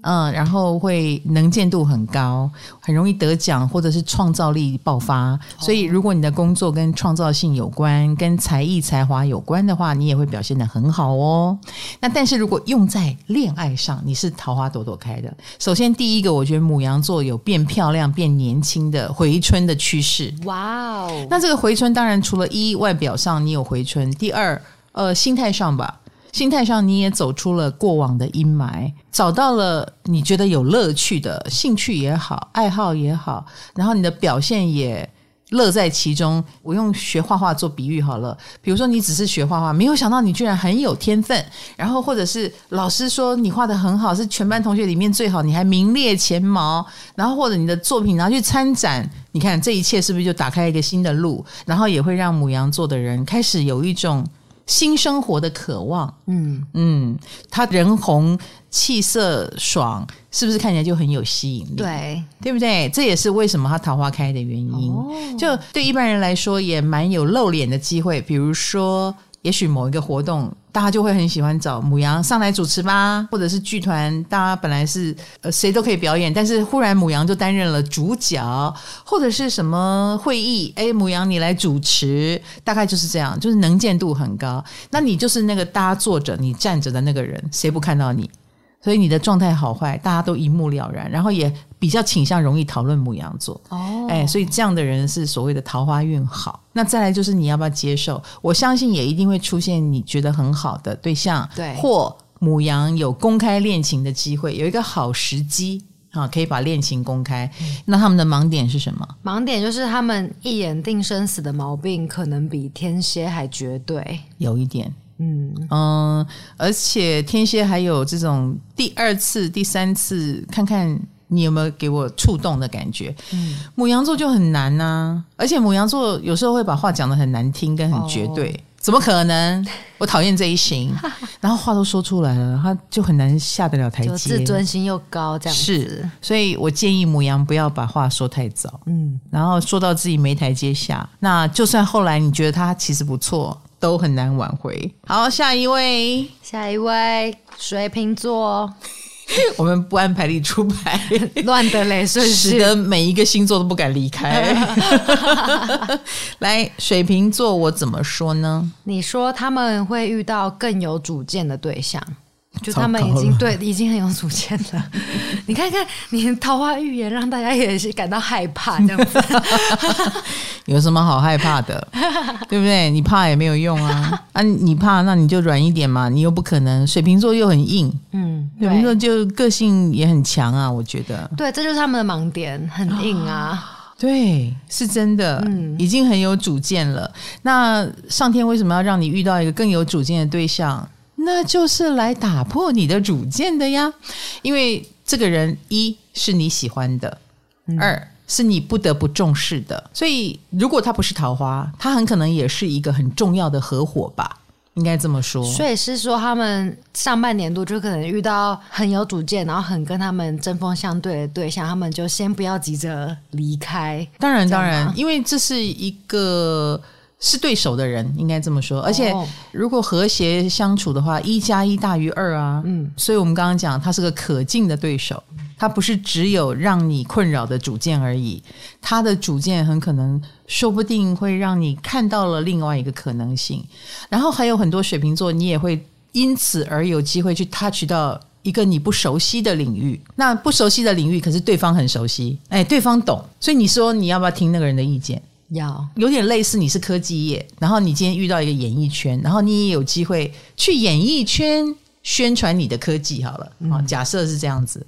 嗯，然后会能见度很高，很容易得奖，或者是创造力爆发。所以，如果你的工作跟创造性有关，跟才艺才华有关的话，你也会表现得很好哦。那但是如果用在恋爱上，你是桃花朵朵开的。首先，第一个，我觉得母羊座有变漂亮、变年轻的回春的趋势。哇哦！那这个回春当然除了一外表上你有回春，第二。呃，心态上吧，心态上你也走出了过往的阴霾，找到了你觉得有乐趣的兴趣也好，爱好也好，然后你的表现也乐在其中。我用学画画做比喻好了，比如说你只是学画画，没有想到你居然很有天分，然后或者是老师说你画得很好，是全班同学里面最好，你还名列前茅，然后或者你的作品拿去参展，你看这一切是不是就打开一个新的路，然后也会让母羊座的人开始有一种。新生活的渴望。嗯嗯，他人红气色爽，是不是看起来就很有吸引力？对，对不对？这也是为什么他桃花开的原因。哦、就对一般人来说，也蛮有露脸的机会，比如说。也许某一个活动，大家就会很喜欢找母羊上来主持吧，或者是剧团，大家本来是呃谁都可以表演，但是忽然母羊就担任了主角，或者是什么会议，哎，母羊你来主持，大概就是这样，就是能见度很高。那你就是那个大家坐着你站着的那个人，谁不看到你？所以你的状态好坏，大家都一目了然，然后也比较倾向容易讨论母羊座。哦，哎，所以这样的人是所谓的桃花运好。那再来就是你要不要接受？我相信也一定会出现你觉得很好的对象，对，或母羊有公开恋情的机会，有一个好时机啊，可以把恋情公开。嗯。那他们的盲点是什么？盲点就是他们一眼定生死的毛病，可能比天蝎还绝对，有一点。嗯嗯，而且天蝎还有这种第二次、第三次，看看你有没有给我触动的感觉。嗯，母羊座就很难呐、啊，而且母羊座有时候会把话讲的很难听，跟很绝对。哦、怎么可能？我讨厌这一型，然后话都说出来了，他就很难下得了台阶。自尊心又高，这样子。是，所以我建议母羊不要把话说太早。嗯，然后说到自己没台阶下，那就算后来你觉得他其实不错。都很难挽回。好，下一位，下一位，水瓶座。我们不按牌理出牌，乱的嘞，是使得每一个星座都不敢离开。来，水瓶座，我怎么说呢？你说他们会遇到更有主见的对象。就他们已经对已经很有主见了，你看看你桃花预言，让大家也是感到害怕这样子。有什么好害怕的？对不对？你怕也没有用啊！啊，你怕那你就软一点嘛，你又不可能。水瓶座又很硬，嗯，水瓶座就个性也很强啊，我觉得。对，这就是他们的盲点，很硬啊。对，是真的，嗯，已经很有主见了。那上天为什么要让你遇到一个更有主见的对象？那就是来打破你的主见的呀，因为这个人一是你喜欢的，嗯、二是你不得不重视的，所以如果他不是桃花，他很可能也是一个很重要的合伙吧，应该这么说。所以是说，他们上半年度就可能遇到很有主见，然后很跟他们针锋相对的对象，他们就先不要急着离开。当然，当然，因为这是一个。是对手的人，应该这么说。而且，如果和谐相处的话，一加一大于二啊。嗯，所以我们刚刚讲，他是个可敬的对手，他不是只有让你困扰的主见而已。他的主见很可能，说不定会让你看到了另外一个可能性。然后还有很多水瓶座，你也会因此而有机会去 touch 到一个你不熟悉的领域。那不熟悉的领域，可是对方很熟悉，哎，对方懂。所以你说你要不要听那个人的意见？要有点类似，你是科技业，然后你今天遇到一个演艺圈，然后你也有机会去演艺圈宣传你的科技。好了，啊、嗯，假设是这样子。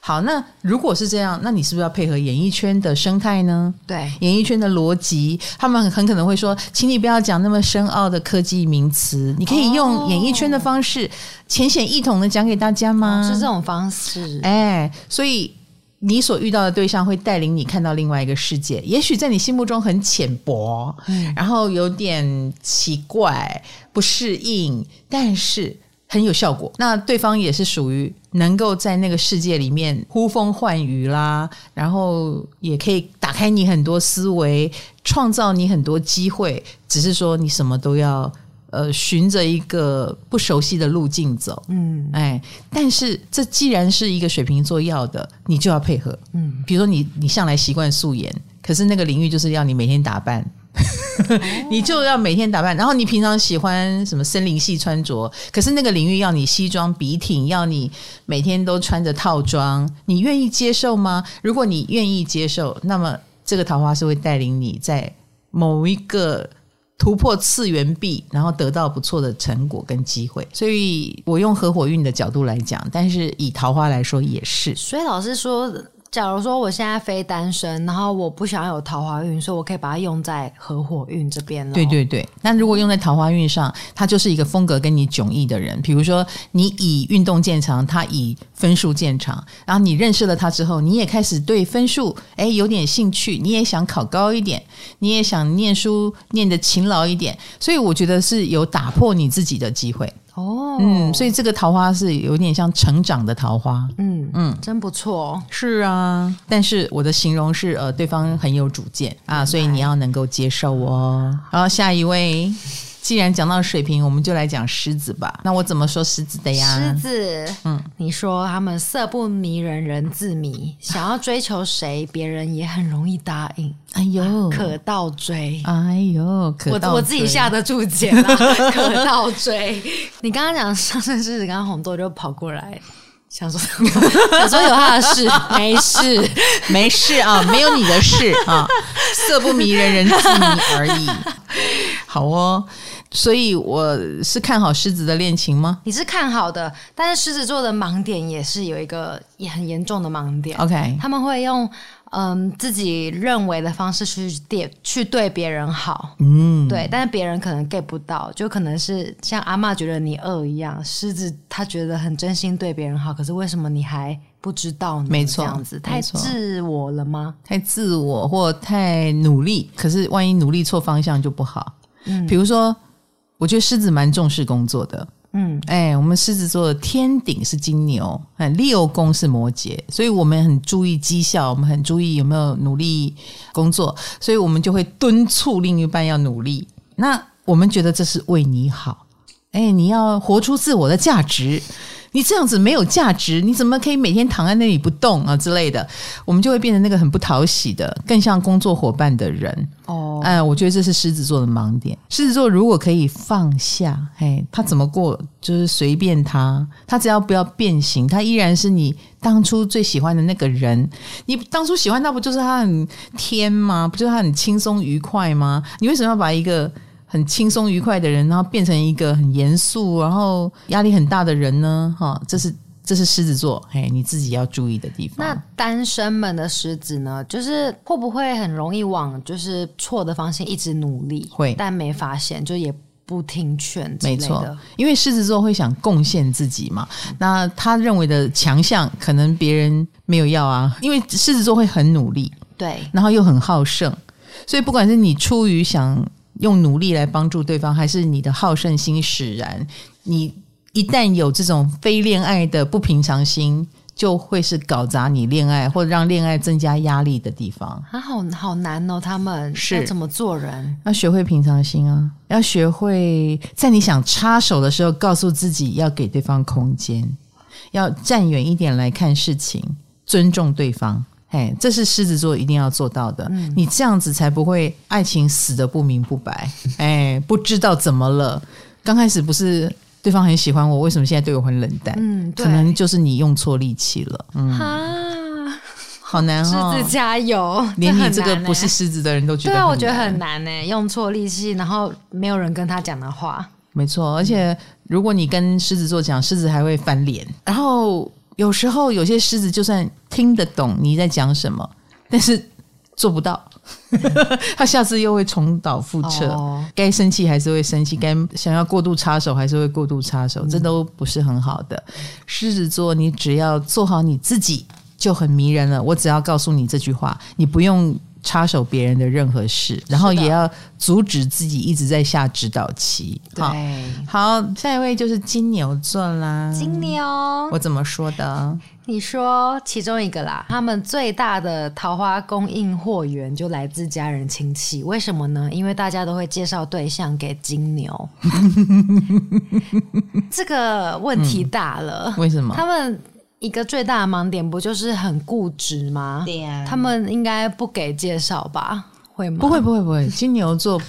好，那如果是这样，那你是不是要配合演艺圈的生态呢？对，演艺圈的逻辑，他们很可能会说，请你不要讲那么深奥的科技名词，你可以用演艺圈的方式浅显易懂的讲给大家吗？哦、是这种方式，哎，所以。你所遇到的对象会带领你看到另外一个世界，也许在你心目中很浅薄，嗯，然后有点奇怪、不适应，但是很有效果。那对方也是属于能够在那个世界里面呼风唤雨啦，然后也可以打开你很多思维，创造你很多机会。只是说你什么都要。呃，循着一个不熟悉的路径走，嗯，哎，但是这既然是一个水瓶座要的，你就要配合，嗯，比如说你你向来习惯素颜，可是那个领域就是要你每天打扮，哦、你就要每天打扮，然后你平常喜欢什么森林系穿着，可是那个领域要你西装笔挺，要你每天都穿着套装，你愿意接受吗？如果你愿意接受，那么这个桃花是会带领你在某一个。突破次元壁，然后得到不错的成果跟机会，所以我用合伙运的角度来讲，但是以桃花来说也是。所以老师说，假如说我现在非单身，然后我不想要有桃花运，所以我可以把它用在合伙运这边了。对对对，那如果用在桃花运上，他就是一个风格跟你迥异的人。比如说，你以运动见长，他以分数见长。然后你认识了他之后，你也开始对分数诶有点兴趣，你也想考高一点，你也想念书念得勤劳一点。所以我觉得是有打破你自己的机会。哦，嗯，所以这个桃花是有点像成长的桃花，嗯嗯，真不错，是啊。但是我的形容是，呃，对方很有主见啊，所以你要能够接受哦。然后下一位。既然讲到水瓶，我们就来讲狮子吧。那我怎么说狮子的呀？狮子，嗯，你说他们色不迷人人自迷，想要追求谁，别人也很容易答应。哎呦，可倒追。哎呦，可倒追。我我自己下得注解啦，可倒追。你刚刚讲上升狮子，刚刚红豆就跑过来。想说，想说有他的事，没事，没事啊，没有你的事啊，色不迷人人自迷而已。好哦，所以我是看好狮子的恋情吗？你是看好的，但是狮子座的盲点也是有一个也很严重的盲点。OK，他们会用。嗯，自己认为的方式去对去对别人好，嗯，对，但是别人可能 get 不到，就可能是像阿嬷觉得你恶一样，狮子他觉得很真心对别人好，可是为什么你还不知道呢？没错，这样子太自我了吗？太自我或太努力，可是万一努力错方向就不好。嗯，比如说，我觉得狮子蛮重视工作的。嗯，哎，我们狮子座的天顶是金牛，哎，六宫是摩羯，所以我们很注意绩效，我们很注意有没有努力工作，所以我们就会敦促另一半要努力。那我们觉得这是为你好，哎，你要活出自我的价值。你这样子没有价值，你怎么可以每天躺在那里不动啊之类的？我们就会变成那个很不讨喜的，更像工作伙伴的人。哦，哎，我觉得这是狮子座的盲点。狮子座如果可以放下，嘿，他怎么过就是随便他，他只要不要变形，他依然是你当初最喜欢的那个人。你当初喜欢他不就是他很天吗？不就是他很轻松愉快吗？你为什么要把一个？很轻松愉快的人，然后变成一个很严肃，然后压力很大的人呢？哈，这是这是狮子座，嘿，你自己要注意的地方。那单身们的狮子呢？就是会不会很容易往就是错的方向一直努力？会，但没发现，就也不听劝。没错，因为狮子座会想贡献自己嘛。那他认为的强项，可能别人没有要啊。因为狮子座会很努力，对，然后又很好胜，所以不管是你出于想。用努力来帮助对方，还是你的好胜心使然？你一旦有这种非恋爱的不平常心，就会是搞砸你恋爱或者让恋爱增加压力的地方。啊，好好难哦！他们是要怎么做人？要学会平常心啊！要学会在你想插手的时候，告诉自己要给对方空间，要站远一点来看事情，尊重对方。哎，这是狮子座一定要做到的。嗯，你这样子才不会爱情死的不明不白。哎，不知道怎么了，刚开始不是对方很喜欢我，为什么现在对我很冷淡？嗯，可能就是你用错力气了。嗯，啊，好难哦。狮子加油！连你这个不是狮子的人都觉得，对啊，我觉得很难呢。用错力气，然后没有人跟他讲的话，没错。而且如果你跟狮子座讲，狮子还会翻脸，然后。有时候有些狮子就算听得懂你在讲什么，但是做不到，他下次又会重蹈覆辙。哦、该生气还是会生气，该想要过度插手还是会过度插手，这都不是很好的。狮子座，你只要做好你自己就很迷人了。我只要告诉你这句话，你不用。插手别人的任何事，然后也要阻止自己一直在下指导棋。好，好，下一位就是金牛座啦。金牛，我怎么说的？你说其中一个啦。他们最大的桃花供应货源就来自家人亲戚，为什么呢？因为大家都会介绍对象给金牛。这个问题大了。嗯，为什么？他们。一个最大的盲点不就是很固执吗？对呀，他们应该不给介绍吧？会吗？不会，不会，不会。金牛座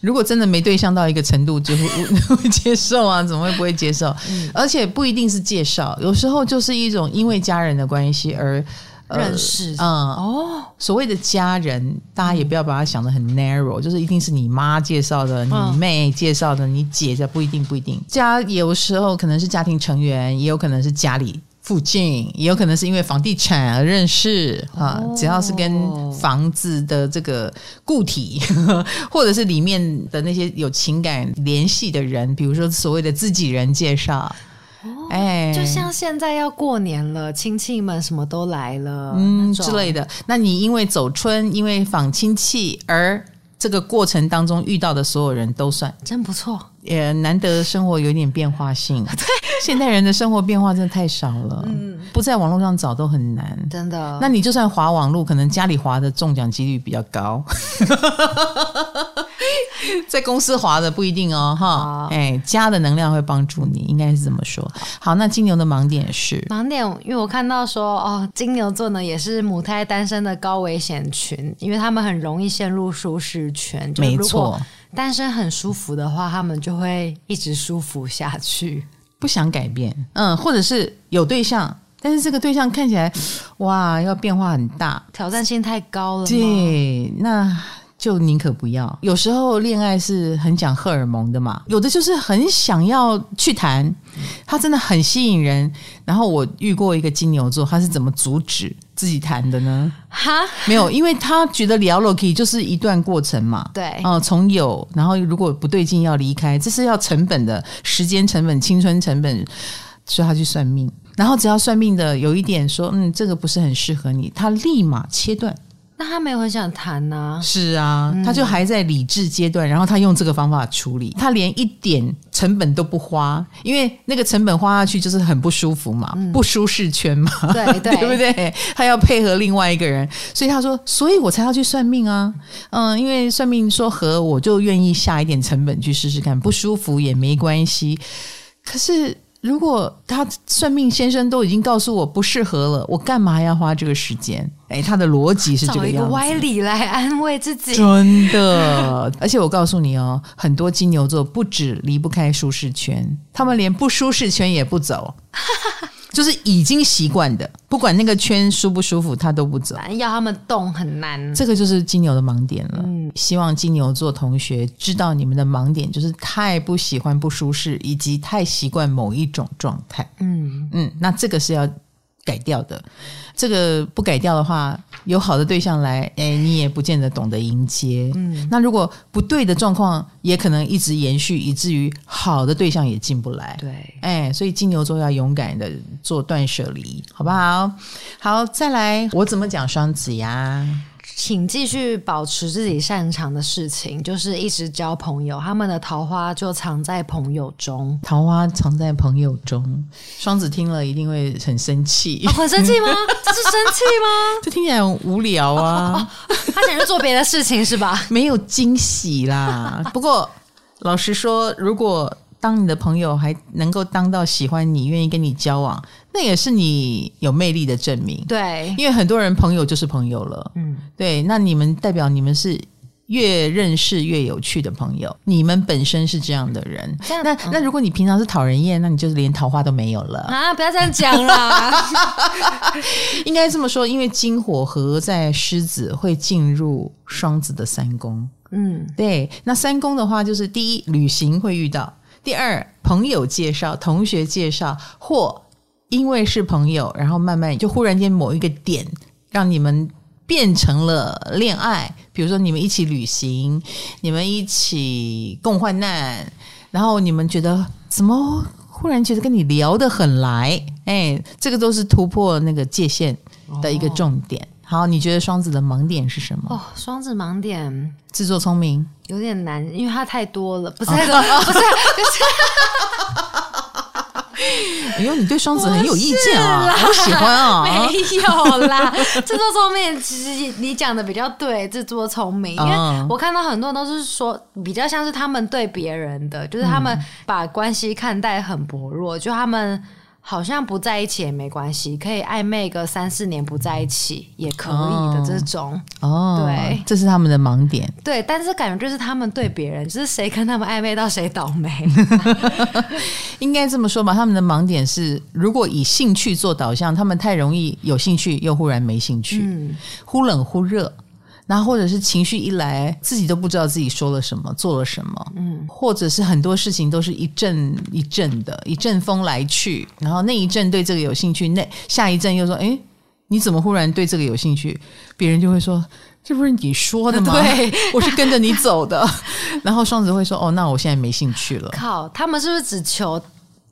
如果真的没对象到一个程度，就会 会接受啊？怎么会不会接受？嗯、而且不一定是介绍，有时候就是一种因为家人的关系而、呃、认识。嗯，哦，所谓的家人，大家也不要把它想的很 narrow，就是一定是你妈介绍的，你妹介绍的，你姐的，不一定，不一定。家有时候可能是家庭成员，也有可能是家里。附近，也有可能是因为房地产而认识啊。只要是跟房子的这个固体，或者是里面的那些有情感联系的人，比如说所谓的自己人介绍，哎，就像现在要过年了，亲戚们什么都来了，嗯之类的。那你因为走春，因为访亲戚而。这个过程当中遇到的所有人都算真不错，也难得生活有点变化性。对，现代人的生活变化真的太少了，嗯，不在网络上找都很难，真的。那你就算滑网络，可能家里滑的中奖几率比较高。在公司滑的不一定哦，哈，哎，家的能量会帮助你，应该是这么说。好，那金牛的盲点是盲点，因为我看到说哦，金牛座呢也是母胎单身的高危险群，因为他们很容易陷入舒适圈。没错，单身很舒服的话，他们就会一直舒服下去，不想改变。嗯，或者是有对象，但是这个对象看起来哇，要变化很大，挑战性太高了。对，那。就宁可不要。有时候恋爱是很讲荷尔蒙的嘛，有的就是很想要去谈，他真的很吸引人。然后我遇过一个金牛座，他是怎么阻止自己谈的呢？哈，没有，因为他觉得聊了可以就是一段过程嘛。对，哦、呃，从有，然后如果不对劲要离开，这是要成本的，时间成本、青春成本，所以他去算命。然后只要算命的有一点说，嗯，这个不是很适合你，他立马切断。那他没有很想谈呢？是啊，他就还在理智阶段，然后他用这个方法处理，他连一点成本都不花，因为那个成本花下去就是很不舒服嘛，不舒适圈嘛，对对，对不对？他要配合另外一个人，所以他说，所以我才要去算命啊，嗯，因为算命说和，我就愿意下一点成本去试试看，不舒服也没关系，可是。如果他算命先生都已经告诉我不适合了，我干嘛要花这个时间？哎，他的逻辑是这个样子。找一个歪理来安慰自己，真的。而且我告诉你哦，很多金牛座不止离不开舒适圈，他们连不舒适圈也不走。就是已经习惯的，不管那个圈舒不舒服，他都不走。要他们动很难，这个就是金牛的盲点了。嗯，希望金牛座同学知道你们的盲点，就是太不喜欢不舒适，以及太习惯某一种状态。嗯嗯，那这个是要改掉的。这个不改掉的话，有好的对象来，哎，你也不见得懂得迎接。嗯，那如果不对的状况，也可能一直延续，以至于好的对象也进不来。对，哎，所以金牛座要勇敢的做断舍离，好不好？好，再来，我怎么讲双子呀？请继续保持自己擅长的事情，就是一直交朋友。他们的桃花就藏在朋友中，桃花藏在朋友中。双子听了一定会很生气，哦、很生气吗？这是生气吗？这听起来很无聊啊！哦哦、他想去做别的事情是吧？没有惊喜啦。不过老实说，如果当你的朋友还能够当到喜欢你、愿意跟你交往，那也是你有魅力的证明。对，因为很多人朋友就是朋友了。嗯，对。那你们代表你们是越认识越有趣的朋友，你们本身是这样的人。样那、嗯、那如果你平常是讨人厌，那你就是连桃花都没有了啊！不要这样讲啦。应该这么说，因为金火合在狮子会进入双子的三宫。嗯，对。那三宫的话，就是第一，旅行会遇到。第二，朋友介绍、同学介绍，或因为是朋友，然后慢慢就忽然间某一个点，让你们变成了恋爱。比如说，你们一起旅行，你们一起共患难，然后你们觉得怎么忽然觉得跟你聊得很来？哎，这个都是突破那个界限的一个重点。哦好，你觉得双子的盲点是什么？哦，双子盲点，自作聪明有点难，因为它太多了，不是太多，哦、不是。哎呦，你对双子很有意见啊，好喜欢啊。没有啦，自作聪明，其实你讲的比较对，自作聪明，因为我看到很多人都是说，比较像是他们对别人的，就是他们把关系看待很薄弱，就他们。好像不在一起也没关系，可以暧昧个三四年不在一起也可以的这种。哦，对，这是他们的盲点。对，但是感觉就是他们对别人，就是谁跟他们暧昧到谁倒霉。应该这么说吧，他们的盲点是，如果以兴趣做导向，他们太容易有兴趣，又忽然没兴趣，嗯、忽冷忽热。然后或者是情绪一来，自己都不知道自己说了什么，做了什么，嗯，或者是很多事情都是一阵一阵的，一阵风来去，然后那一阵对这个有兴趣，那下一阵又说，哎，你怎么忽然对这个有兴趣？别人就会说，这不是你说的吗？对，我是跟着你走的。然后双子会说，哦，那我现在没兴趣了。靠，他们是不是只求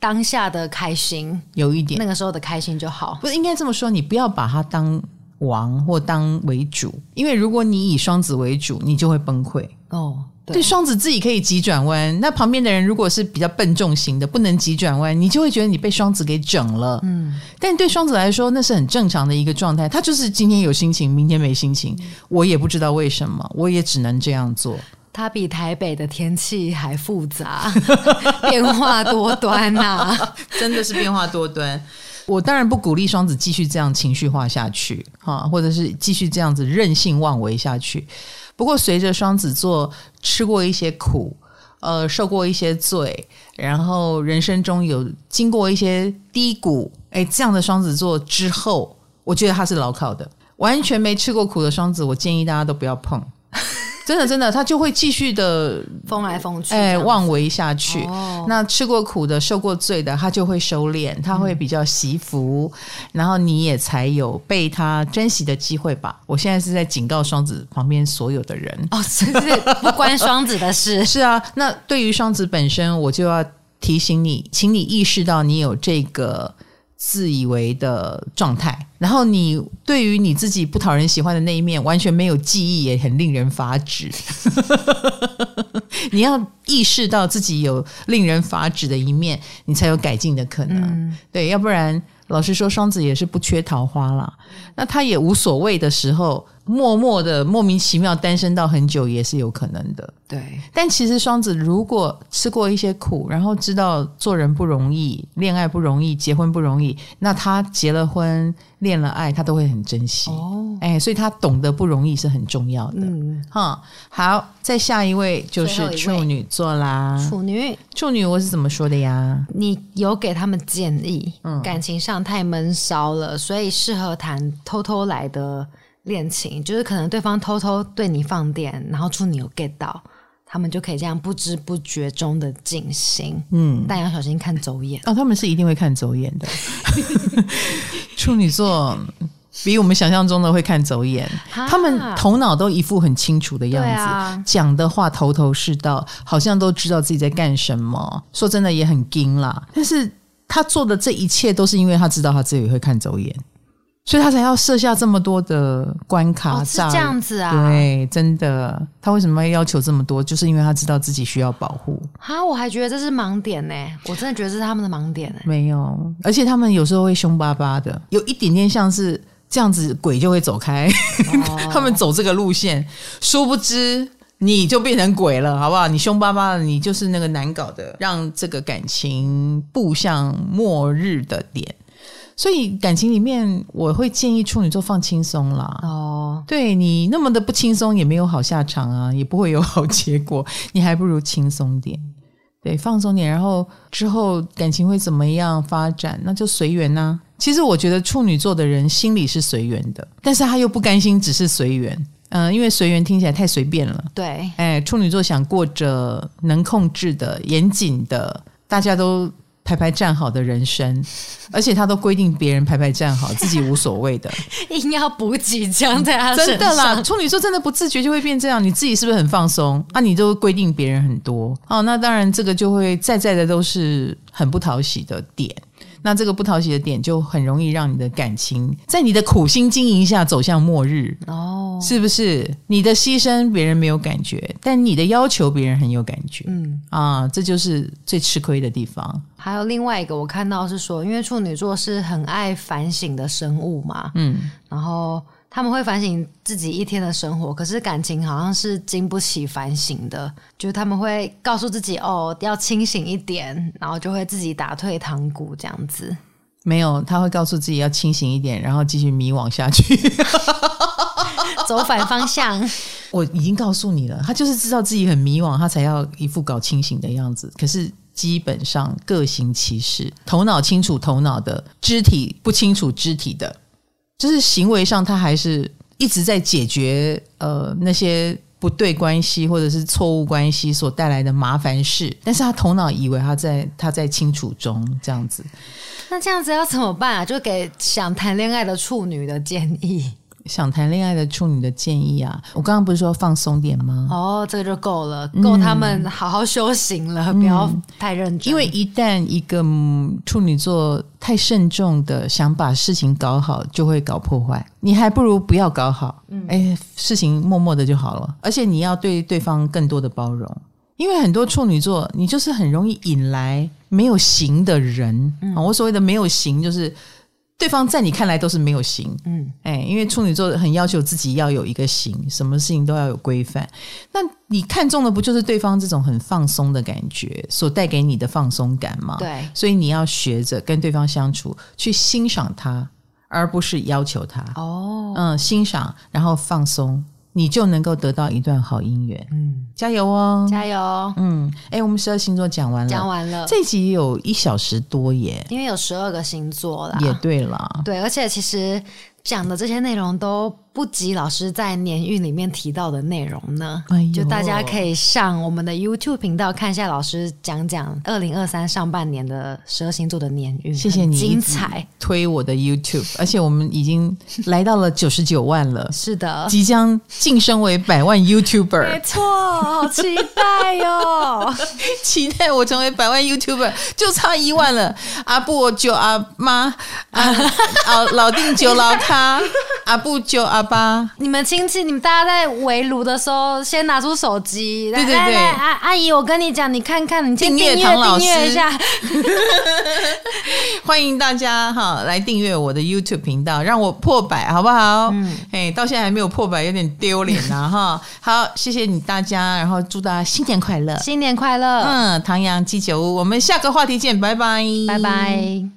当下的开心？有一点，那个时候的开心就好。不是应该这么说，你不要把它当。王或当为主，因为如果你以双子为主，你就会崩溃哦。对，双子自己可以急转弯，那旁边的人如果是比较笨重型的，不能急转弯，你就会觉得你被双子给整了。嗯，但对双子来说，那是很正常的一个状态。他就是今天有心情，明天没心情，我也不知道为什么，我也只能这样做。他比台北的天气还复杂，变化多端呐、啊，真的是变化多端。我当然不鼓励双子继续这样情绪化下去，哈，或者是继续这样子任性妄为下去。不过，随着双子座吃过一些苦，呃，受过一些罪，然后人生中有经过一些低谷，哎，这样的双子座之后，我觉得他是牢靠的。完全没吃过苦的双子，我建议大家都不要碰。真的，真的，他就会继续的疯来疯去，哎，妄为下去。哦、那吃过苦的、受过罪的，他就会收敛，他会比较惜福，嗯、然后你也才有被他珍惜的机会吧。我现在是在警告双子旁边所有的人哦，是不是不关双子的事。是啊，那对于双子本身，我就要提醒你，请你意识到你有这个。自以为的状态，然后你对于你自己不讨人喜欢的那一面完全没有记忆，也很令人发指。你要意识到自己有令人发指的一面，你才有改进的可能。嗯、对，要不然老实说，双子也是不缺桃花啦。那他也无所谓的时候。默默的莫名其妙单身到很久也是有可能的，对。但其实双子如果吃过一些苦，然后知道做人不容易，恋爱不容易，结婚不容易，那他结了婚、恋了爱，他都会很珍惜。哦，哎，所以他懂得不容易是很重要的。嗯，哈，好，再下一位就是处女座啦。处女，处女，我是怎么说的呀？你有给他们建议，嗯，感情上太闷骚了，所以适合谈偷偷来的。恋情就是可能对方偷偷对你放电，然后处女有 get 到，他们就可以这样不知不觉中的进行。嗯，但要小心看走眼哦，他们是一定会看走眼的。处女座比我们想象中的会看走眼，他们头脑都一副很清楚的样子，啊、讲的话头头是道，好像都知道自己在干什么。说真的也很精啦，但是他做的这一切都是因为他知道他自己会看走眼。所以他才要设下这么多的关卡，是这样子啊？对，真的，他为什么要要求这么多？就是因为他知道自己需要保护。哈，我还觉得这是盲点呢，我真的觉得这是他们的盲点呢。没有，而且他们有时候会凶巴巴的，有一点点像是这样子，鬼就会走开。哦、他们走这个路线，殊不知你就变成鬼了，好不好？你凶巴巴的，你就是那个难搞的，让这个感情步向末日的点。所以感情里面，我会建议处女座放轻松啦。哦，对你那么的不轻松，也没有好下场啊，也不会有好结果。你还不如轻松点，对，放松点，然后之后感情会怎么样发展，那就随缘呐。其实我觉得处女座的人心里是随缘的，但是他又不甘心只是随缘。嗯，因为随缘听起来太随便了。对，哎，处女座想过着能控制的、严谨的，大家都。排排站好的人生，而且他都规定别人排排站好，自己无所谓的，硬要补几枪在他身上。真的啦，处女座真的不自觉就会变这样，你自己是不是很放松啊？你都规定别人很多哦，那当然这个就会在在的都是很不讨喜的点。那这个不讨喜的点，就很容易让你的感情在你的苦心经营下走向末日哦，是不是？你的牺牲别人没有感觉，但你的要求别人很有感觉，嗯啊，这就是最吃亏的地方。还有另外一个，我看到是说，因为处女座是很爱反省的生物嘛，嗯，然后。他们会反省自己一天的生活，可是感情好像是经不起反省的。就是他们会告诉自己哦，要清醒一点，然后就会自己打退堂鼓这样子。没有，他会告诉自己要清醒一点，然后继续迷惘下去，走反方向。我已经告诉你了，他就是知道自己很迷惘，他才要一副搞清醒的样子。可是基本上各行其事，头脑清楚头脑的，肢体不清楚肢体的。就是行为上，他还是一直在解决呃那些不对关系或者是错误关系所带来的麻烦事，但是他头脑以为他在他在清楚中这样子。那这样子要怎么办啊？就给想谈恋爱的处女的建议。想谈恋爱的处女的建议啊，我刚刚不是说放松点吗？哦，这个就够了，够他们好好修行了，嗯、不要太认真。因为一旦一个处女座太慎重的想把事情搞好，就会搞破坏。你还不如不要搞好，嗯，哎，事情默默的就好了。而且你要对对方更多的包容，因为很多处女座，你就是很容易引来没有型的人。嗯，我所谓的没有型，就是。对方在你看来都是没有型，嗯，哎，因为处女座很要求自己要有一个型，什么事情都要有规范。那你看中的不就是对方这种很放松的感觉所带给你的放松感吗？对，所以你要学着跟对方相处，去欣赏他，而不是要求他。哦，嗯，欣赏，然后放松。你就能够得到一段好姻缘。嗯，加油哦，加油。嗯，哎，我们十二星座讲完了，讲完了。这集有一小时多耶，因为有十二个星座啦。也对啦，对，而且其实讲的这些内容都。不及老师在年运里面提到的内容呢，哎、就大家可以上我们的 YouTube 频道看一下老师讲讲二零二三上半年的十二星座的年运。谢谢你精彩推我的 YouTube，而且我们已经来到了九十九万了，是的，即将晋升为百万 YouTuber。没错，好期待哟、哦！期待我成为百万 YouTuber，就差一万了。阿布九阿妈，啊老，老定九老卡，阿布九阿。吧，你们亲戚，你们大家在围炉的时候，先拿出手机。对对对，阿阿姨，我跟你讲，你看看，你订阅唐老师订阅一下。欢迎大家哈来订阅我的 YouTube 频道，让我破百，好不好？嗯，哎，到现在还没有破百，有点丢脸呐哈。好，谢谢你大家，然后祝大家新年快乐，新年快乐。嗯，唐阳鸡酒屋，我们下个话题见，拜拜，拜拜。